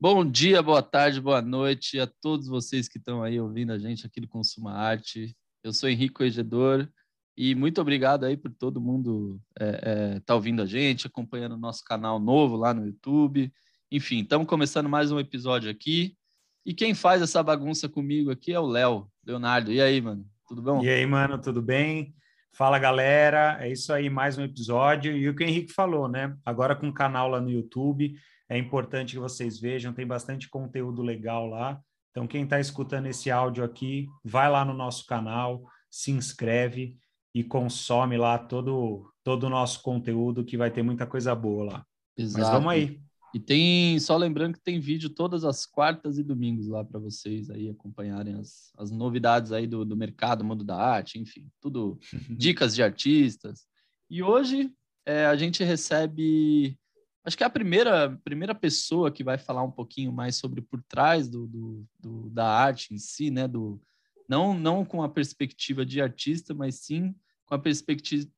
Bom dia, boa tarde, boa noite a todos vocês que estão aí ouvindo a gente aqui do Consuma Arte. Eu sou Henrique Egedor e muito obrigado aí por todo mundo é, é, tá ouvindo a gente, acompanhando o nosso canal novo lá no YouTube. Enfim, estamos começando mais um episódio aqui. E quem faz essa bagunça comigo aqui é o Léo, Leonardo. E aí, mano? Tudo bom? E aí, mano, tudo bem? Fala, galera. É isso aí, mais um episódio. E o que o Henrique falou, né? Agora com o canal lá no YouTube, é importante que vocês vejam, tem bastante conteúdo legal lá. Então, quem está escutando esse áudio aqui, vai lá no nosso canal, se inscreve e consome lá todo, todo o nosso conteúdo, que vai ter muita coisa boa lá. Exato. Mas vamos aí. E tem, só lembrando que tem vídeo todas as quartas e domingos lá para vocês aí acompanharem as, as novidades aí do, do mercado, mundo da arte, enfim, tudo dicas de artistas. E hoje é, a gente recebe Acho que é a primeira, primeira pessoa que vai falar um pouquinho mais sobre por trás do, do, do, da arte em si, né? Do, não, não com a perspectiva de artista, mas sim com a perspectiva,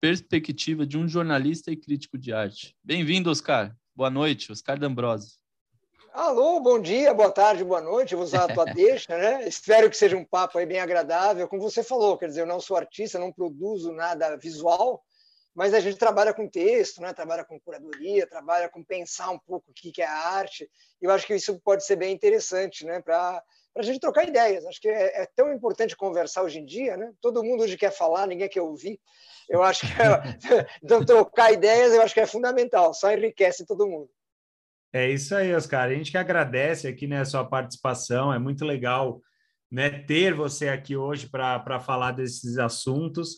perspectiva de um jornalista e crítico de arte. Bem-vindo, Oscar. Boa noite, Oscar D'Ambrosio. Alô, bom dia, boa tarde, boa noite. vou usar a tua deixa, né? Espero que seja um papo aí bem agradável. Como você falou, quer dizer, eu não sou artista, não produzo nada visual, mas a gente trabalha com texto, né? trabalha com curadoria, trabalha com pensar um pouco o que é a arte. Eu acho que isso pode ser bem interessante né? para a gente trocar ideias. Acho que é, é, tão importante conversar hoje em dia. Né? Todo mundo hoje quer falar, ninguém quer ouvir. Eu acho que é, então, trocar ideias eu acho que é fundamental, só enriquece todo mundo. É isso aí, Oscar. A gente que agradece aqui né, a sua participação, é muito legal né, ter você aqui hoje para falar desses assuntos.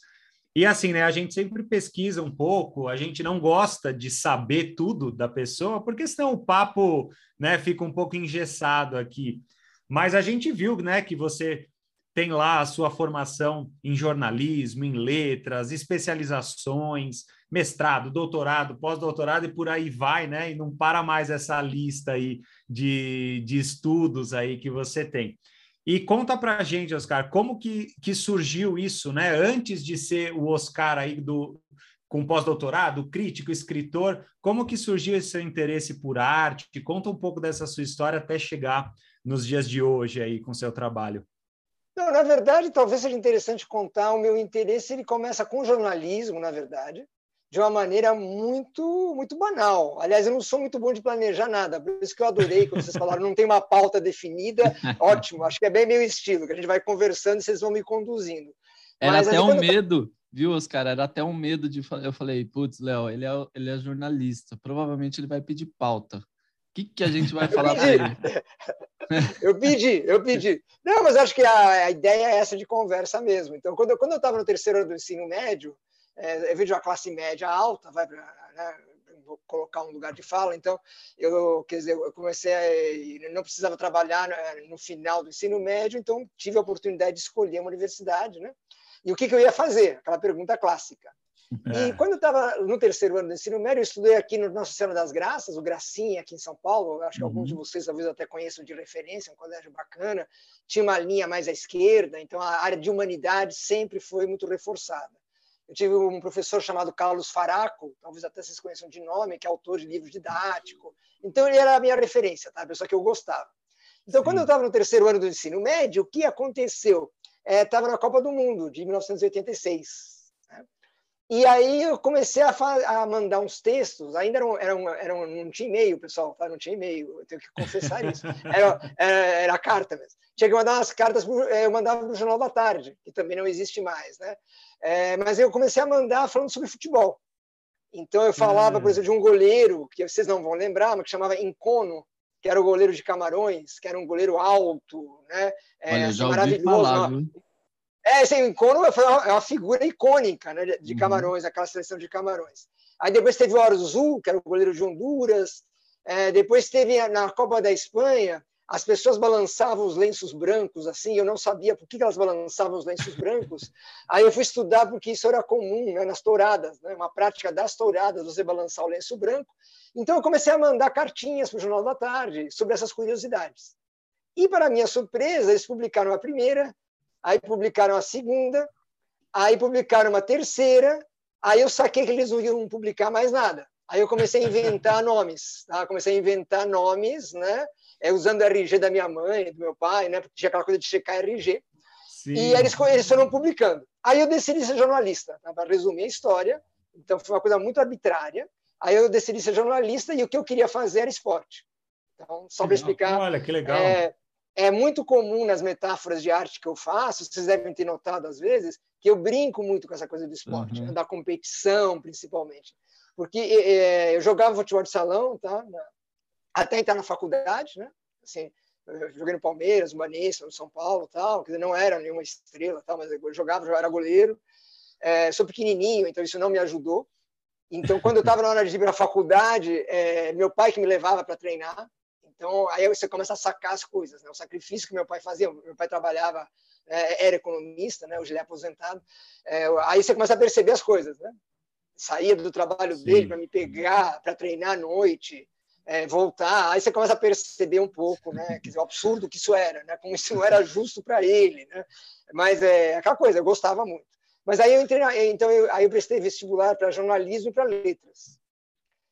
E assim, né, a gente sempre pesquisa um pouco, a gente não gosta de saber tudo da pessoa, porque senão o papo, né, fica um pouco engessado aqui. Mas a gente viu, né, que você tem lá a sua formação em jornalismo, em letras, especializações, mestrado, doutorado, pós-doutorado e por aí vai, né? E não para mais essa lista aí de, de estudos aí que você tem. E conta para a gente, Oscar, como que, que surgiu isso, né? Antes de ser o Oscar aí do com pós-doutorado, crítico, escritor, como que surgiu esse seu interesse por arte? Conta um pouco dessa sua história até chegar nos dias de hoje aí com seu trabalho. Não, na verdade, talvez seja interessante contar o meu interesse. Ele começa com jornalismo, na verdade de uma maneira muito muito banal. Aliás, eu não sou muito bom de planejar nada, por isso que eu adorei quando vocês falaram não tem uma pauta definida. Ótimo, acho que é bem meu estilo, que a gente vai conversando e vocês vão me conduzindo. Era Mas, até um medo, viu, Oscar? Era até um medo de eu falei, putz, Léo, ele é ele é jornalista, provavelmente ele vai pedir pauta. O que, que a gente vai falar para ele? eu pedi, eu pedi. Não, mas acho que a, a ideia é essa de conversa mesmo. Então, quando eu, quando eu estava no terceiro ano do ensino médio, é, eu vejo a classe média alta, vai para né, vou colocar um lugar de fala. Então, eu, quer dizer, eu comecei, a, não precisava trabalhar né, no final do ensino médio, então tive a oportunidade de escolher uma universidade, né? E o que, que eu ia fazer? Aquela pergunta clássica. É. E quando eu estava no terceiro ano do ensino médio, eu estudei aqui no Nossa Senhora das Graças, o Gracinha, aqui em São Paulo. Acho que uhum. alguns de vocês talvez até conheçam de referência, um colégio bacana. Tinha uma linha mais à esquerda, então a área de humanidade sempre foi muito reforçada. Eu tive um professor chamado Carlos Faraco, talvez até vocês conheçam de nome, que é autor de livros didáticos. Então, ele era a minha referência, tá? a pessoa que eu gostava. Então, Sim. quando eu estava no terceiro ano do ensino médio, o que aconteceu? Estava é, na Copa do Mundo, de 1986. E aí eu comecei a, a, mandar uns textos, ainda eram, eram, eram, não tinha e-mail, pessoal, tá? não tinha e-mail, eu tenho que confessar isso. Era, era, era, carta mesmo. Tinha que mandar umas cartas, pro, eu mandava para o Jornal da Tarde, que também não existe mais, né? É, mas eu comecei a mandar falando sobre futebol. Então eu falava, por hum. exemplo, de um goleiro, que vocês não vão lembrar, mas que chamava Encono, que era o goleiro de Camarões, que era um goleiro alto, né? É, Olha, assim, maravilhoso. Falar, é, esse Encono é uma figura icônica né, de uhum. Camarões, uhum. aquela seleção de Camarões. Aí depois teve o Arzu, que era o goleiro de Honduras. É, depois teve na Copa da Espanha, as pessoas balançavam os lenços brancos assim, eu não sabia por que elas balançavam os lenços brancos. Aí eu fui estudar porque isso era comum né, nas touradas, né, uma prática das touradas, você balançar o lenço branco. Então eu comecei a mandar cartinhas para o Jornal da Tarde sobre essas curiosidades. E para minha surpresa, eles publicaram a primeira, aí publicaram a segunda, aí publicaram uma terceira, aí eu saquei que eles não iam publicar mais nada. Aí eu comecei a inventar nomes, tá? Comecei a inventar nomes, né? É, usando o RG da minha mãe, do meu pai, né? Porque tinha aquela coisa de checar RG. Sim. E eles, eles foram publicando. Aí eu decidi ser jornalista, tá? para resumir a história. Então foi uma coisa muito arbitrária. Aí eu decidi ser jornalista e o que eu queria fazer era esporte. Então, só para explicar. Olha, que legal. É, é muito comum nas metáforas de arte que eu faço, vocês devem ter notado às vezes, que eu brinco muito com essa coisa do esporte, uhum. da competição principalmente. Porque é, eu jogava futebol de salão, tá? até entrar na faculdade, né? Assim, eu joguei no Palmeiras, no Banense, no São Paulo, tal, que não era nenhuma estrela, tal, mas eu jogava, eu era goleiro. É, sou pequenininho, então isso não me ajudou. Então, quando eu estava na hora de ir para a faculdade, é, meu pai que me levava para treinar, então, aí você começa a sacar as coisas, né? O sacrifício que meu pai fazia. Meu pai trabalhava, é, era economista, né? Hoje ele é aposentado. É, aí você começa a perceber as coisas, né? Saía do trabalho Sim. dele para me pegar, para treinar à noite, é, voltar. Aí você começa a perceber um pouco, né? Dizer, o absurdo que isso era, né? Como isso não era justo para ele, né? Mas é aquela coisa, eu gostava muito. Mas aí eu entrei, então eu, aí eu prestei vestibular para jornalismo e para letras.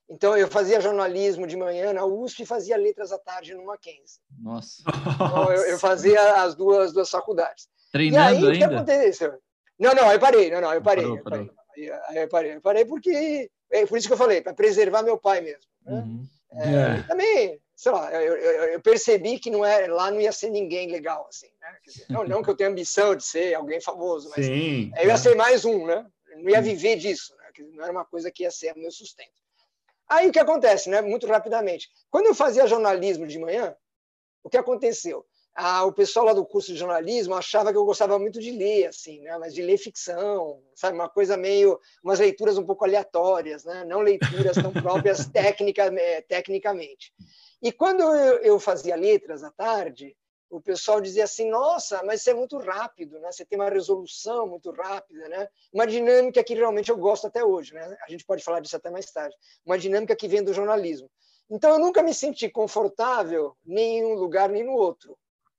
Então, eu fazia jornalismo de manhã na USP e fazia letras à tarde no Mackenzie. Nossa! Então, eu, eu, fazia as duas, duas faculdades. Treinando e aí, ainda? o que aconteceu? Não, não, eu parei. Não, não, eu parei. Parou, eu parei. Eu parei. Eu parei porque... É por isso que eu falei, para preservar meu pai mesmo. Né? Uhum. É, é. Também, sei lá, eu, eu, eu, percebi que não era, lá não ia ser ninguém legal, assim, né? Dizer, não, não que eu tenha ambição de ser alguém famoso, mas Sim, eu ia ser mais um, né? Eu não ia viver disso, né? Não era uma coisa que ia ser o meu sustento. Aí o que acontece, né? Muito rapidamente. Quando eu fazia jornalismo de manhã, o que aconteceu? Ah, o pessoal lá do curso de jornalismo achava que eu gostava muito de ler, assim, né? Mas de ler ficção, sabe? Uma coisa meio, umas leituras um pouco aleatórias, né? Não leituras tão próprias tecnica, eh, tecnicamente. E quando eu, eu fazia letras à tarde, o pessoal dizia assim: nossa, mas isso é muito rápido, né? Você tem uma resolução muito rápida, né? Uma dinâmica que realmente eu gosto até hoje, né? A gente pode falar disso até mais tarde. Uma dinâmica que vem do jornalismo. Então eu nunca me senti confortável nem em um lugar nem no outro.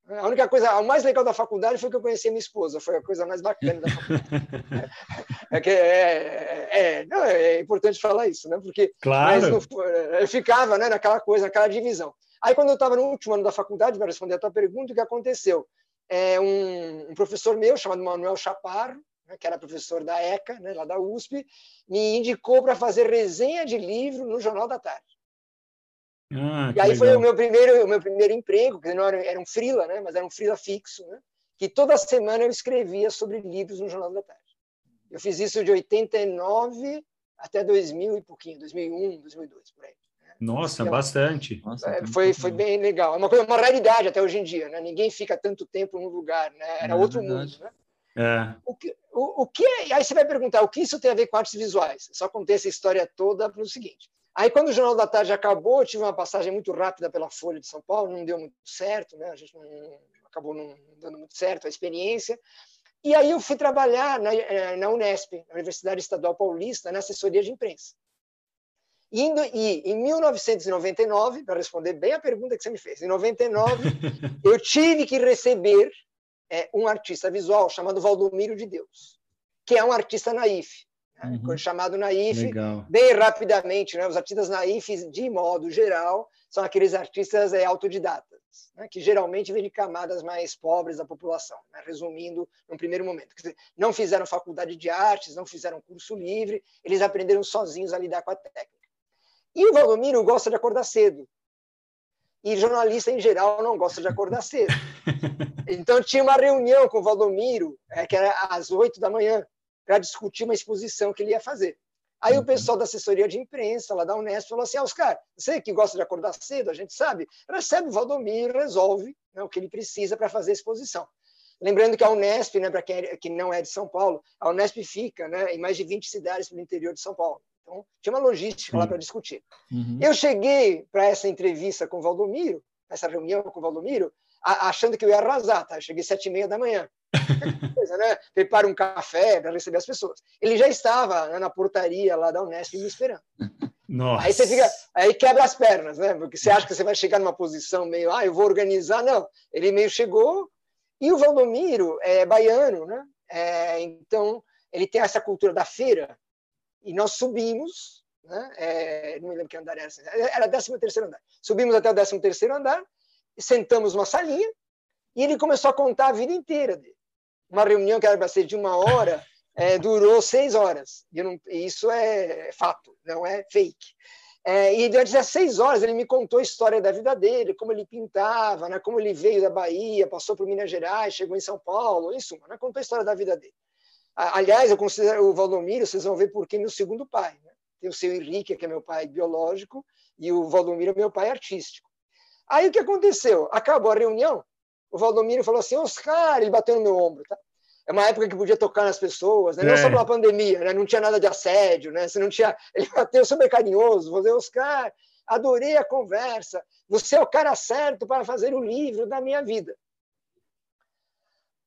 A única coisa, o mais legal da faculdade foi que eu conheci a minha esposa, foi a coisa mais bacana da faculdade. é, que é, é, não, é importante falar isso, né? Porque claro. No, eu ficava né, naquela coisa, naquela divisão. Aí, quando eu estava no último ano da faculdade, para responder a tua pergunta, o que aconteceu? É, um, um professor meu, chamado Manuel Chaparro, né, que era professor da ECA, né, lá da USP, me indicou para fazer resenha de livro no Jornal da Tarde. Ah, e aí legal. foi o meu primeiro, o meu primeiro emprego, que não era, era um freela, né, mas era um freela fixo, né, que toda semana eu escrevia sobre livros no Jornal da Tarde. Eu fiz isso de 89 até 2000 e pouquinho, 2001, 2002, por aí. Nossa, bastante. Nossa, é, foi, foi bem legal. É uma, coisa, uma realidade até hoje em dia, né? Ninguém fica tanto tempo num lugar, né? Era é outro verdade. mundo, né? É. O que, o, o que é, aí você vai perguntar o que isso tem a ver com artes visuais? Só contei essa história toda para o seguinte. Aí quando o Jornal da Tarde acabou, eu tive uma passagem muito rápida pela Folha de São Paulo, não deu muito certo, né? A gente não, acabou não dando muito certo a experiência. E aí eu fui trabalhar na, eh, na Unesp, na Universidade Estadual Paulista, na assessoria de imprensa. Indo, e em 1999, para responder bem a pergunta que você me fez, em 99 eu tive que receber é, um artista visual chamado Valdomiro de Deus, que é um artista naif, né? uhum. chamado naif, Legal. bem rapidamente, né? os artistas naifs, de modo geral, são aqueles artistas é, autodidatas, né? que geralmente vêm de camadas mais pobres da população, né? resumindo num primeiro momento. Dizer, não fizeram faculdade de artes, não fizeram curso livre, eles aprenderam sozinhos a lidar com a técnica. E o Valdomiro gosta de acordar cedo. E jornalista, em geral, não gosta de acordar cedo. Então, tinha uma reunião com o Valdomiro, é, que era às oito da manhã, para discutir uma exposição que ele ia fazer. Aí o uhum. pessoal da assessoria de imprensa, lá da Unesp, falou assim: ah, Oscar, você que gosta de acordar cedo, a gente sabe, recebe o Valdomiro, resolve né, o que ele precisa para fazer a exposição. Lembrando que a Unesp, né, para quem é, não é de São Paulo, a Unesp fica né, em mais de 20 cidades no interior de São Paulo. Então, tinha uma logística lá para discutir. Uhum. Eu cheguei para essa entrevista com o Valdomiro, essa reunião com o Valdomiro, achando que eu ia arrasar, tá? Eu cheguei sete e meia da manhã. Coisa, né? Prepara um café para receber as pessoas. Ele já estava né, na portaria lá da Unesp me esperando. Nossa. Aí você fica, aí quebra as pernas, né? Porque você acha que você vai chegar numa posição meio, ah, eu vou organizar. Não, ele meio chegou. E o Valdomiro é baiano, né? É, então ele tem essa cultura da feira e nós subimos né? É, não me lembro que andar era, era 13 terceiro andar. Subimos até o 13 terceiro andar, sentamos numa salinha, e ele começou a contar a vida inteira dele. Uma reunião que era para ser de uma hora, é, durou seis horas. E não, isso é fato, não é fake. É, e durante essas seis horas ele me contou a história da vida dele, como ele pintava, né, como ele veio da Bahia, passou por Minas Gerais, chegou em São Paulo, suma, né, contou a história da vida dele. Aliás, eu considero o Valdomiro, vocês vão ver por que meu segundo pai. Né? Tem o seu Henrique, que é meu pai biológico, e o Valdomiro é meu pai artístico. Aí o que aconteceu? Acabou a reunião, o Valdomiro falou assim, Oscar, ele bateu no meu ombro, tá? é uma época que podia tocar nas pessoas, né? não é. só pela pandemia, né? não tinha nada de assédio, né? Você não tinha. Ele bateu super carinhoso, você, Oscar, adorei a conversa, você é o cara certo para fazer o livro da minha vida.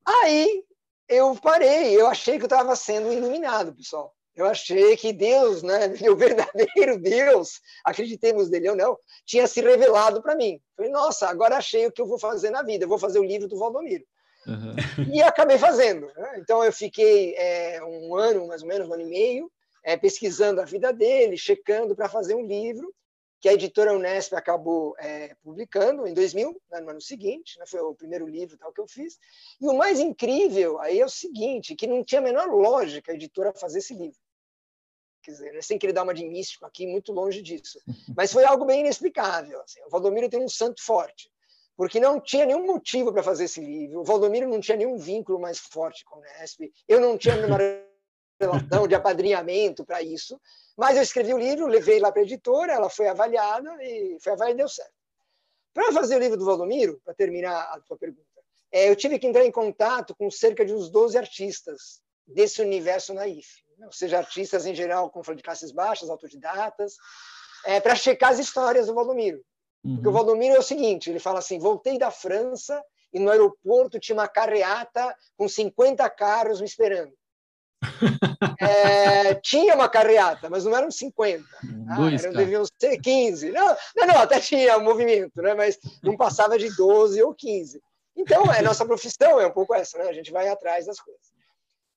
Aí eu parei, eu achei que eu estava sendo iluminado, pessoal. Eu achei que Deus, né, o verdadeiro Deus, acreditemos nele ou não, tinha se revelado para mim. Falei, nossa, agora achei o que eu vou fazer na vida, eu vou fazer o livro do Valdomiro. Uhum. E acabei fazendo. Né? Então, eu fiquei é, um ano, mais ou menos, um ano e meio, é, pesquisando a vida dele, checando para fazer um livro que a editora Unesp acabou é, publicando em 2000, né, no ano seguinte, né, foi o primeiro livro tal que eu fiz. E o mais incrível aí é o seguinte, que não tinha a menor lógica a editora fazer esse livro. Quer dizer, né, sem querer dar uma de místico aqui, muito longe disso. Mas foi algo bem inexplicável. Assim. O Valdomiro tem um santo forte porque não tinha nenhum motivo para fazer esse livro. O Valdomiro não tinha nenhum vínculo mais forte com o Nesp. Eu não tinha nenhuma relação de apadrinhamento para isso. Mas eu escrevi o livro, levei lá para a editora, ela foi avaliada e foi avaliada e deu certo. Para fazer o livro do Valdomiro, para terminar a tua pergunta, é, eu tive que entrar em contato com cerca de uns 12 artistas desse universo naif, né? ou seja, artistas em geral com de classes baixas, autodidatas, é, para checar as histórias do Valdomiro. Uhum. Porque o Valdomiro é o seguinte, ele fala assim, voltei da França e no aeroporto tinha uma carreata com 50 carros me esperando. É, tinha uma carreata, mas não eram 50. Ah, eram, deviam ser 15. Não, não, não, até tinha movimento, né? mas não passava de 12 ou 15. Então, é nossa profissão, é um pouco essa, né? a gente vai atrás das coisas.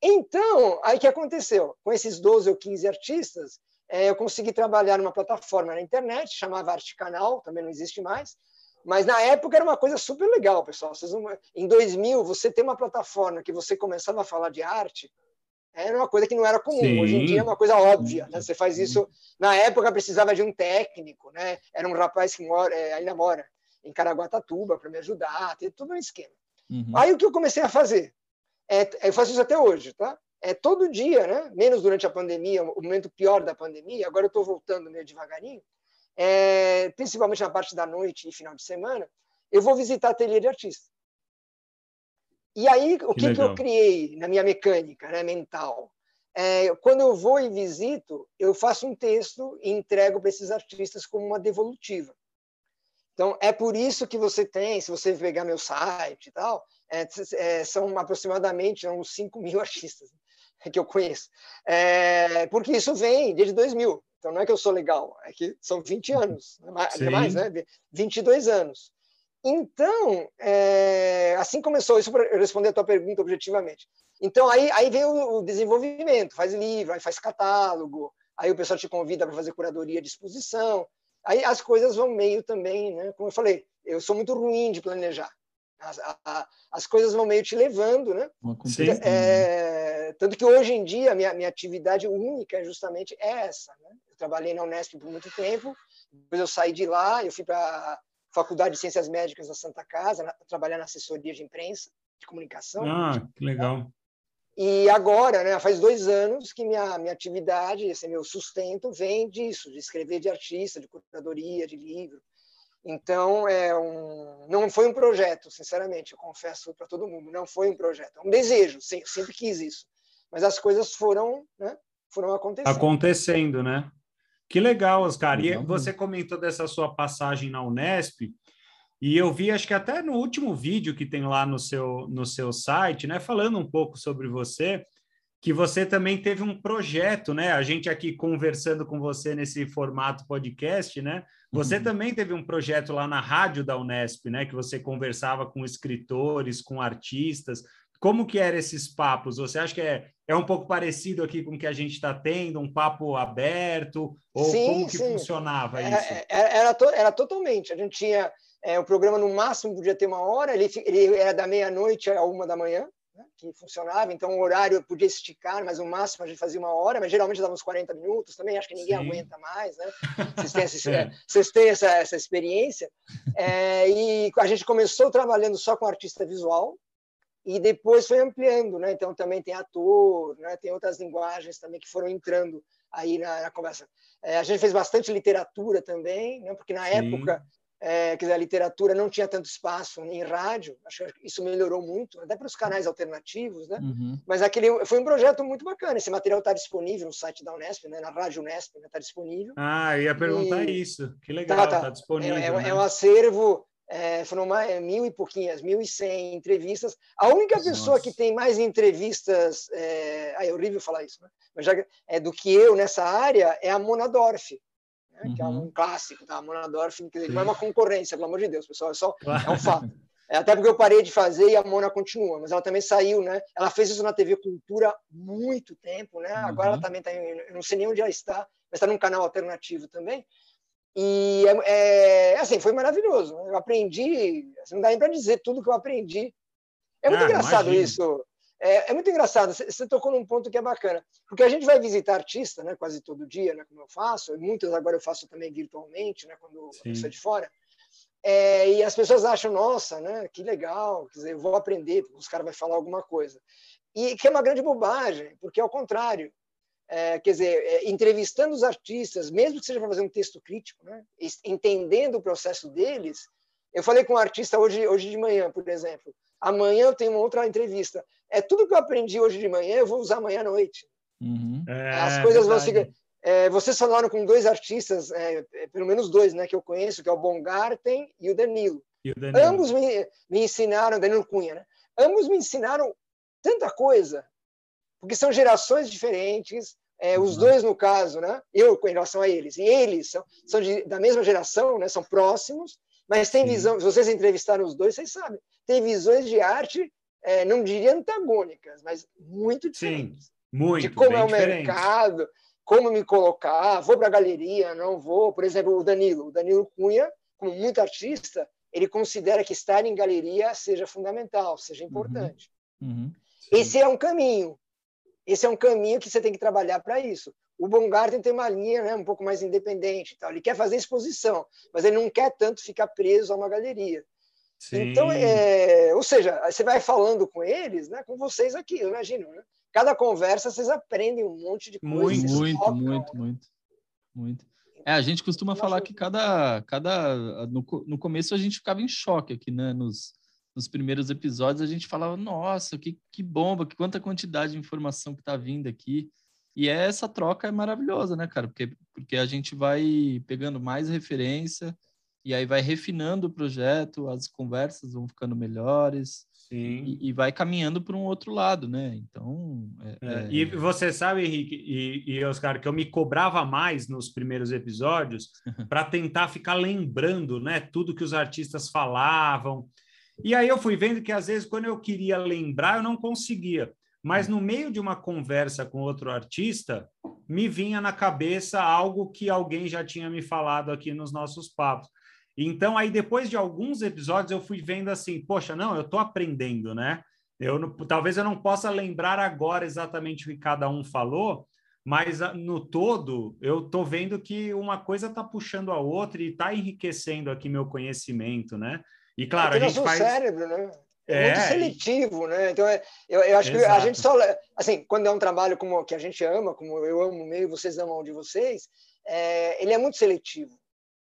Então, aí que aconteceu? Com esses 12 ou 15 artistas, é, eu consegui trabalhar numa plataforma na internet, chamava Arte Canal, também não existe mais, mas na época era uma coisa super legal, pessoal. Não... Em 2000, você ter uma plataforma que você começava a falar de arte, era uma coisa que não era comum. Sim. Hoje em dia é uma coisa óbvia. Né? Você faz isso. Na época precisava de um técnico, né? Era um rapaz que mora, é, ainda mora em Caraguatatuba para me ajudar, tem todo um esquema. Uhum. Aí o que eu comecei a fazer? É, eu faço isso até hoje, tá? é, todo dia, né? menos durante a pandemia, o momento pior da pandemia, agora eu estou voltando meio devagarinho, é, principalmente na parte da noite e final de semana, eu vou visitar ateliê de artista. E aí, o que, que, que eu criei na minha mecânica né, mental? É, quando eu vou e visito, eu faço um texto e entrego para esses artistas como uma devolutiva. Então, é por isso que você tem, se você pegar meu site e tal, é, é, são aproximadamente uns 5 mil artistas que eu conheço. É, porque isso vem desde 2000. Então, não é que eu sou legal, é que são 20 anos, é mais, né? 22 anos. Então, é, assim começou, isso para responder a tua pergunta objetivamente. Então, aí, aí vem o, o desenvolvimento, faz livro, aí faz catálogo, aí o pessoal te convida para fazer curadoria de exposição, aí as coisas vão meio também, né? Como eu falei, eu sou muito ruim de planejar. As, a, as coisas vão meio te levando, né? É, tanto que hoje em dia, minha, minha atividade única é justamente essa. Né? Eu trabalhei na Unesp por muito tempo, depois eu saí de lá, eu fui para Faculdade de Ciências Médicas da Santa Casa, na, trabalhar na assessoria de imprensa, de comunicação. Ah, que legal. E agora, né, faz dois anos que minha, minha atividade, esse meu sustento, vem disso, de escrever de artista, de curadoria, de livro. Então, é um, não foi um projeto, sinceramente, eu confesso para todo mundo, não foi um projeto, é um desejo, sim, sempre quis isso. Mas as coisas foram, né, foram acontecendo. Acontecendo, né? Que legal, Oscar. E você comentou dessa sua passagem na Unesp, e eu vi, acho que até no último vídeo que tem lá no seu, no seu site, né, falando um pouco sobre você, que você também teve um projeto, né? A gente aqui conversando com você nesse formato podcast, né? Você uhum. também teve um projeto lá na rádio da Unesp, né? Que você conversava com escritores, com artistas. Como que eram esses papos? Você acha que é, é um pouco parecido aqui com o que a gente está tendo, um papo aberto? Ou sim, como que sim. funcionava é, isso? Era, era, to, era totalmente. A gente tinha é, o programa no máximo podia ter uma hora, ele, ele era da meia-noite a uma da manhã, né, que funcionava, então o horário podia esticar, mas o máximo a gente fazia uma hora, mas geralmente dava uns 40 minutos também, acho que ninguém Sim. aguenta mais, né? Vocês têm essa, é. vocês têm essa, essa experiência. É, e a gente começou trabalhando só com artista visual, e depois foi ampliando, né? Então também tem ator, né? Tem outras linguagens também que foram entrando aí na, na conversa. É, a gente fez bastante literatura também, né? Porque na Sim. época é, quer dizer, a literatura não tinha tanto espaço em rádio, acho que isso melhorou muito, até para os canais alternativos, né? Uhum. Mas aquele foi um projeto muito bacana. Esse material está disponível no site da Unesp, né? na rádio Unesp, está né? disponível. Ah, ia perguntar e... isso. Que legal, está tá. tá disponível. É, é, né? é, um acervo, é, foram mais, é, mil e pouquinhas, mil e cem entrevistas. A única Nossa. pessoa que tem mais entrevistas, é, ah, é horrível falar isso, né? Mas já, é do que eu nessa área é a Mona Dorf né? uhum. que é um uhum. clássico, tá? A Mona Dorf, não é uma concorrência, pelo amor de Deus, pessoal, é só claro. é um fato. É, até porque eu parei de fazer e a Mona continua, mas ela também saiu, né? Ela fez isso na TV Cultura muito tempo, né? Uhum. Agora ela uhum. também está, eu não sei nem onde ela está, mas está num canal alternativo também. E é, é assim, foi maravilhoso. Eu aprendi, assim, não dá nem para dizer tudo que eu aprendi. É muito ah, engraçado imagino. isso. É, é, muito engraçado, você tocou num ponto que é bacana, porque a gente vai visitar artista, né, quase todo dia, né, como eu faço, muitas agora eu faço também virtualmente, né, quando eu sou de fora, é, e as pessoas acham, nossa, né, que legal, quer dizer, eu vou aprender, porque os caras vão falar alguma coisa. E que é uma grande bobagem, porque é o contrário. É, quer dizer, é, entrevistando os artistas, mesmo que seja para fazer um texto crítico, né, entendendo o processo deles. Eu falei com um artista hoje, hoje de manhã, por exemplo, Amanhã eu tenho uma outra entrevista. É tudo que eu aprendi hoje de manhã, eu vou usar amanhã à noite. Uhum. É, As coisas vão se. É, vocês falaram com dois artistas, é, é, pelo menos dois, né, que eu conheço, que é o Bongarten e o Danilo. E o Danilo. Ambos me, me ensinaram, Danilo Cunha, né? Ambos me ensinaram tanta coisa, porque são gerações diferentes, é, os uhum. dois no caso, né? Eu com relação a eles, e eles são, são de, da mesma geração, né? São próximos, mas tem visão. Se vocês entrevistaram os dois, vocês sabem tem visões de arte, é, não diria antagônicas, mas muito diferentes. Sim, muito. De como é o diferente. mercado, como me colocar, vou para a galeria, não vou. Por exemplo, o Danilo. O Danilo Cunha, como muito artista, ele considera que estar em galeria seja fundamental, seja importante. Uhum. Uhum. Esse é um caminho. Esse é um caminho que você tem que trabalhar para isso. O Baumgarten tem uma linha né, um pouco mais independente. Tal. Ele quer fazer exposição, mas ele não quer tanto ficar preso a uma galeria. Sim. Então, é, ou seja, você vai falando com eles, né, com vocês aqui, eu imagino, né? Cada conversa vocês aprendem um monte de coisa. Muito, muito, muito, né? muito, muito. É, a gente costuma falar que cada, cada no, no começo a gente ficava em choque aqui, né? Nos, nos primeiros episódios a gente falava, nossa, que, que bomba, que quanta quantidade de informação que tá vindo aqui. E essa troca é maravilhosa, né, cara? Porque, porque a gente vai pegando mais referência, e aí vai refinando o projeto, as conversas vão ficando melhores e, e, vai caminhando para um outro lado, né? Então. É, é, é... E você sabe, Henrique e, e Oscar, que eu me cobrava mais nos primeiros episódios para tentar ficar lembrando, né, tudo que os artistas falavam. E aí eu fui vendo que às vezes quando eu queria lembrar eu não conseguia. Mas no meio de uma conversa com outro artista, me vinha na cabeça algo que alguém já tinha me falado aqui nos nossos papos. Então, aí depois de alguns episódios, eu fui vendo assim, poxa, não, eu estou aprendendo, né? Eu talvez eu não possa lembrar agora exatamente o que cada um falou, mas ah, no todo eu estou vendo que uma coisa está puxando a outra e está enriquecendo aqui meu conhecimento, né? E claro, é, a gente faz cérebro, né? É, é muito seletivo, né? Então, é, eu, eu acho Exato. que a gente só, assim, quando é um trabalho como que a gente ama, como eu amo o meio, vocês amam o de vocês, é, ele é muito seletivo.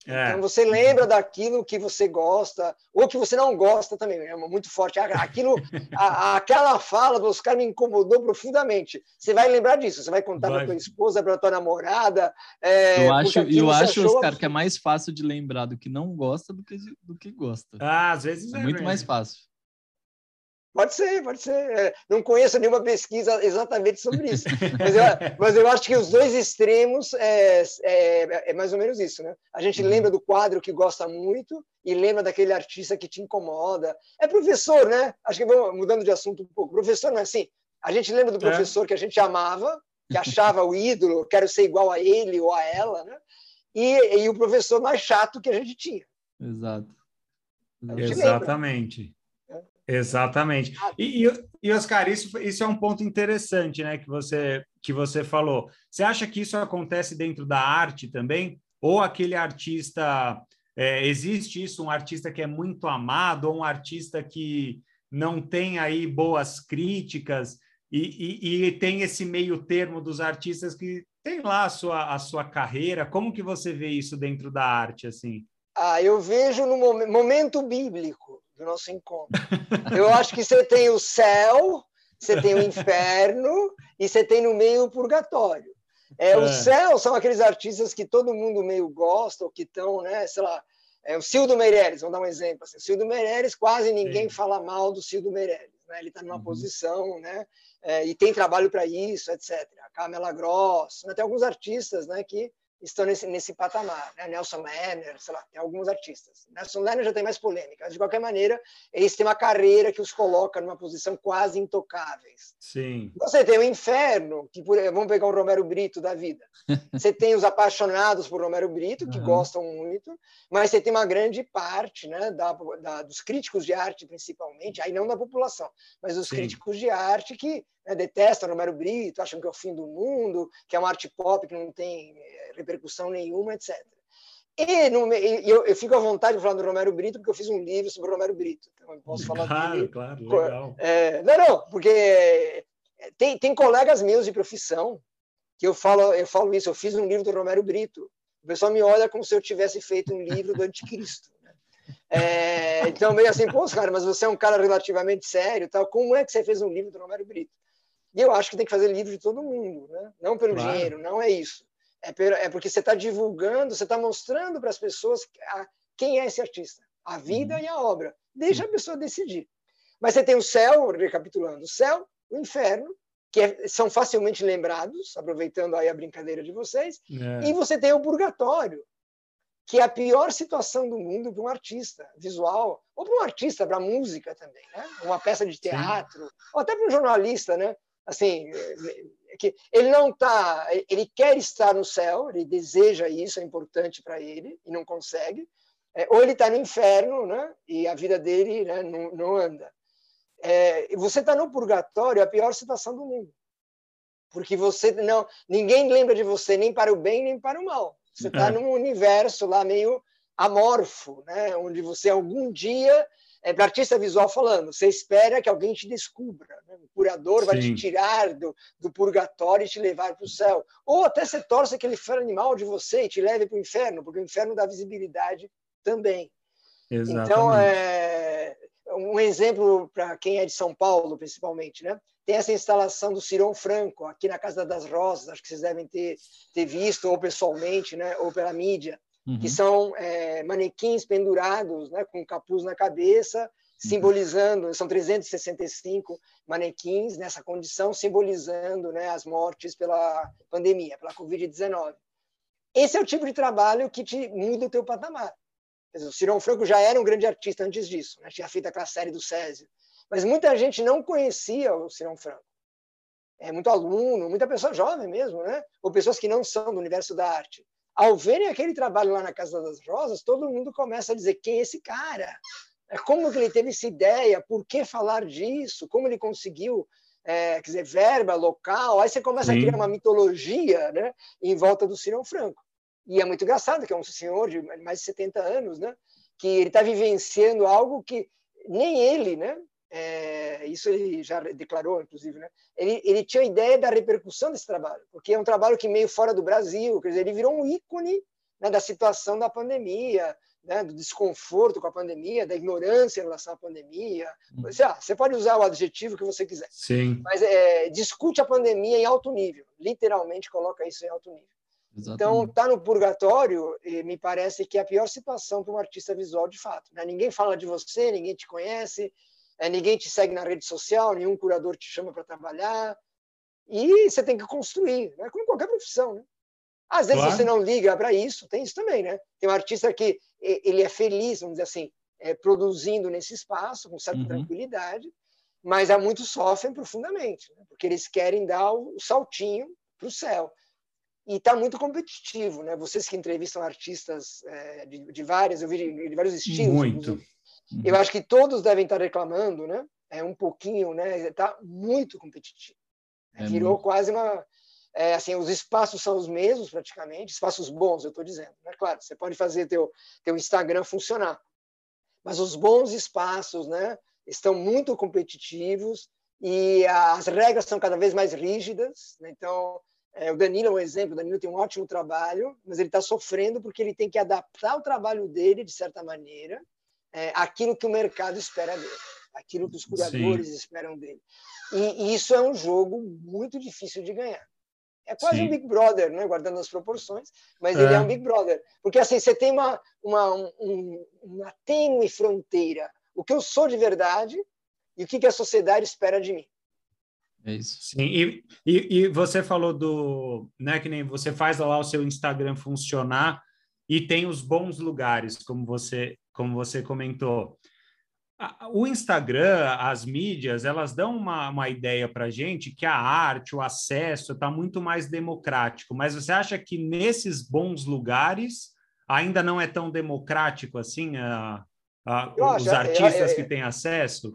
É. Então você lembra daquilo que você gosta, ou que você não gosta também, é muito forte. Aquilo, a, aquela fala dos caras me incomodou profundamente. Você vai lembrar disso, você vai contar para tua esposa, para tua namorada. É, eu acho, eu acho Oscar, que é mais fácil de lembrar do que não gosta do que, do que gosta. Ah, às vezes é, é muito mais fácil. Pode ser, pode ser. É, não conheço nenhuma pesquisa exatamente sobre isso. Mas eu, mas eu acho que os dois extremos é, é, é, mais ou menos isso. Né? A gente uhum. lembra do quadro que gosta muito e lembra daquele artista que te incomoda. É professor, né? Acho que vamos mudando de assunto um pouco. Professor não é assim. A gente lembra do é. professor que a gente amava, que achava o ídolo, quero ser igual a ele ou a ela, né? E, e o professor mais chato que a gente tinha. Exato. Exatamente. Exatamente. E, e, e, Oscar, isso, isso é um ponto interessante, né, que você, que você falou. Você acha que isso acontece dentro da arte também? Ou aquele artista, é, existe isso, um artista que é muito amado, ou um artista que não tem aí boas críticas, e, e, e tem esse meio termo dos artistas que tem lá a sua, a sua carreira. Como que você vê isso dentro da arte, assim? Ah, eu vejo no momento bíblico do nosso encontro. Eu acho que você tem o céu, você tem o inferno e você tem no meio o purgatório. É, é. O céu são aqueles artistas que todo mundo meio gosta, ou que estão, né, sei lá, é, o Cildo Meireles, vamos dar um exemplo. Assim, o Cildo Meireles, quase ninguém Sim. fala mal do Cildo Meireles. Né? Ele está numa uhum. posição, né? É, e tem trabalho para isso, etc. A Camela Gross, né? tem alguns artistas né, que estão nesse, nesse patamar. Né? Nelson Lenner, sei lá, tem alguns artistas. Nelson Lenner já tem mais polêmica, mas de qualquer maneira, eles têm uma carreira que os coloca numa posição quase intocáveis. Sim. Você tem o inferno, que por, vamos pegar o Romero Brito da vida. Você tem os apaixonados por Romero Brito, que uhum. gostam muito, mas você tem uma grande parte né, da, da, dos críticos de arte, principalmente, aí não da população, mas dos Sim. críticos de arte que né, detestam Romero Brito, acham que é o fim do mundo, que é uma arte pop que não tem eh, repercussão nenhuma, etc. E, no, eu, eu, fico à vontade de falar do Romero Brito, porque eu fiz um livro sobre o Romero Brito. Então eu posso falar claro, dele. Claro, legal. É, não, não, porque eh, tem, tem colegas meus de profissão que eu falo, eu falo isso, eu fiz um livro do Romero Brito. O pessoal me olha como se eu tivesse feito um livro do Anticristo. Né? É, então, meio assim, pô, cara, mas você é um cara relativamente sério, tal. como é que você fez um livro do Romero Brito? E eu acho que tem que fazer livro de todo mundo, né? não pelo claro. dinheiro, não é isso. É, é porque você está divulgando, você está mostrando para as pessoas a, quem é esse artista, a vida uhum. e a obra. Deixa a pessoa decidir. Mas você tem o céu, recapitulando, o céu, o inferno, que é, são facilmente lembrados, aproveitando aí a brincadeira de vocês, é. e você tem o purgatório, que é a pior situação do mundo para um artista visual, ou para um artista, para música também, né? uma peça de teatro, Sim. ou até para um jornalista, né? assim, que ele não está, ele quer estar no céu, ele deseja isso, é importante para ele e não consegue, é, ou ele está no inferno, né? E a vida dele né, não, não anda. É, você está no purgatório, é a pior situação do mundo, porque você não, ninguém lembra de você nem para o bem nem para o mal. Você está é. num universo lá meio amorfo, né? Onde você algum dia é para artista visual falando, você espera que alguém te descubra. Né? O curador Sim. vai te tirar do, do purgatório e te levar para o céu. Ou até você torce aquele animal de você e te leve para o inferno, porque o inferno dá visibilidade também. Exatamente. Então, é, um exemplo para quem é de São Paulo, principalmente, né? tem essa instalação do Cirão Franco, aqui na Casa das Rosas, acho que vocês devem ter, ter visto, ou pessoalmente, né? ou pela mídia uhum. que são é, manequins pendurados, né, com capuz na cabeça, uhum. simbolizando, são 365 manequins nessa condição, simbolizando né, as mortes pela pandemia, pela Covid-19. Esse é o tipo de trabalho que te muda o teu patamar. Dizer, o Cirão Franco já era um grande artista antes disso, né? tinha feito aquela série do Césio, mas muita gente não conhecia o Cirão Franco. É muito aluno, muita pessoa jovem mesmo, né? ou pessoas que não são do universo da arte ao verem aquele trabalho lá na Casa das Rosas, todo mundo começa a dizer quem é esse cara? É, como que ele teve essa ideia? Por que falar disso? Como ele conseguiu, é, quer dizer, verba local? Aí você começa Sim. a criar uma mitologia né, em volta do Cirão Franco. E é muito engraçado que é um senhor de mais de 70 anos, né, que ele está vivenciando algo que nem ele, né, é, isso ele já declarou, inclusive, né? ele, ele tinha ideia da repercussão desse trabalho, porque é um trabalho que meio fora do Brasil, quer dizer, ele virou um ícone né, da situação da pandemia, né, do desconforto com a pandemia, da ignorância em relação à pandemia. Uhum. Você, ah, você pode usar o adjetivo que você quiser, Sim. mas é, discute a pandemia em alto nível, literalmente coloca isso em alto nível. Exatamente. Então, tá no purgatório, me parece que é a pior situação para um artista visual de fato. Né? Ninguém fala de você, ninguém te conhece, é, ninguém te segue na rede social, nenhum curador te chama para trabalhar, e você tem que construir, né? como qualquer profissão. Né? Às vezes claro. você não liga para isso, tem isso também, né? Tem um artista que ele é feliz, vamos dizer assim, é, produzindo nesse espaço, com certa uhum. tranquilidade, mas há muitos sofrem profundamente, né? porque eles querem dar o saltinho para o céu. E está muito competitivo, né? Vocês que entrevistam artistas é, de, de várias, eu vi de, de vários estilos. Muito. Uhum. Eu acho que todos devem estar reclamando, né? É um pouquinho, né? Está muito competitivo. É Virou muito. quase uma. É, assim, os espaços são os mesmos praticamente, espaços bons, eu estou dizendo. Né? Claro, você pode fazer teu teu Instagram funcionar, mas os bons espaços, né? Estão muito competitivos e as regras são cada vez mais rígidas. Né? Então, é, o Danilo é um exemplo. O Danilo tem um ótimo trabalho, mas ele está sofrendo porque ele tem que adaptar o trabalho dele de certa maneira é, aquilo que o mercado espera dele, aquilo que os curadores Sim. esperam dele. E, e, isso é um jogo muito difícil de ganhar. É quase Sim. um Big Brother, né? guardando as proporções, mas é. ele é um Big Brother. Porque assim, você tem uma, uma, um, uma tênue fronteira. O que eu sou de verdade e o que, que a sociedade espera de mim. É isso. Sim, e, e, e, você falou do, né, que nem você faz lá o seu Instagram funcionar e tem os bons lugares, como você, como você comentou. O Instagram, as mídias, elas dão uma, uma ideia para gente que a arte, o acesso está muito mais democrático. Mas você acha que nesses bons lugares ainda não é tão democrático assim a, a, os acho, artistas eu, eu, eu, que têm acesso?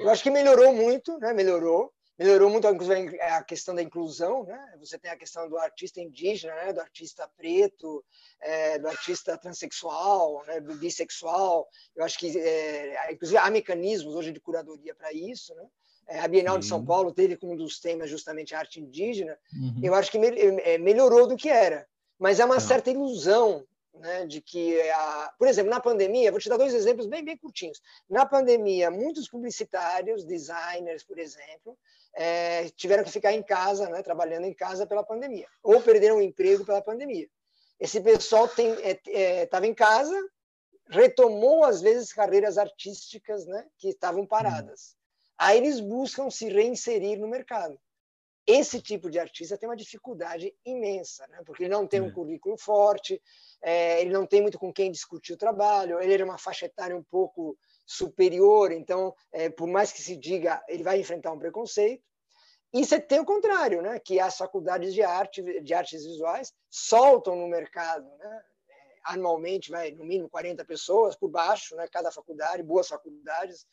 Eu acho que melhorou muito, né? Melhorou melhorou muito a questão da inclusão, né? Você tem a questão do artista indígena, né? Do artista preto, é, do artista transexual, né? do bissexual. Eu acho que, é, inclusive, há mecanismos hoje de curadoria para isso, né? É, a Bienal Sim. de São Paulo teve como um dos temas justamente a arte indígena. Uhum. Eu acho que é, melhorou do que era, mas é uma tá. certa ilusão né, de que, a, por exemplo, na pandemia, vou te dar dois exemplos bem, bem curtinhos. Na pandemia, muitos publicitários, dezyners, por exemplo, é, tiveram que ficar em casa, né, trabalhando em casa pela pandemia, ou perderam o emprego pela pandemia. Esse pessoal estava é, é, em casa, retomou às vezes carreiras artísticas, né, que estavam paradas. Aí eles buscam se reinserir no mercado esse tipo de artista tem uma dificuldade imensa, né? porque ele não tem um é. currículo forte, é, ele não tem muito com quem discutir o trabalho, ele é uma faixa etária um pouco superior, então, é, por mais que se diga, ele vai enfrentar um preconceito. E você tem o contrário, né? que as faculdades de arte, de artes visuais, soltam no mercado, né? É, anualmente, vai no mínimo 40 pessoas por baixo, né? cada faculdade, boas faculdades,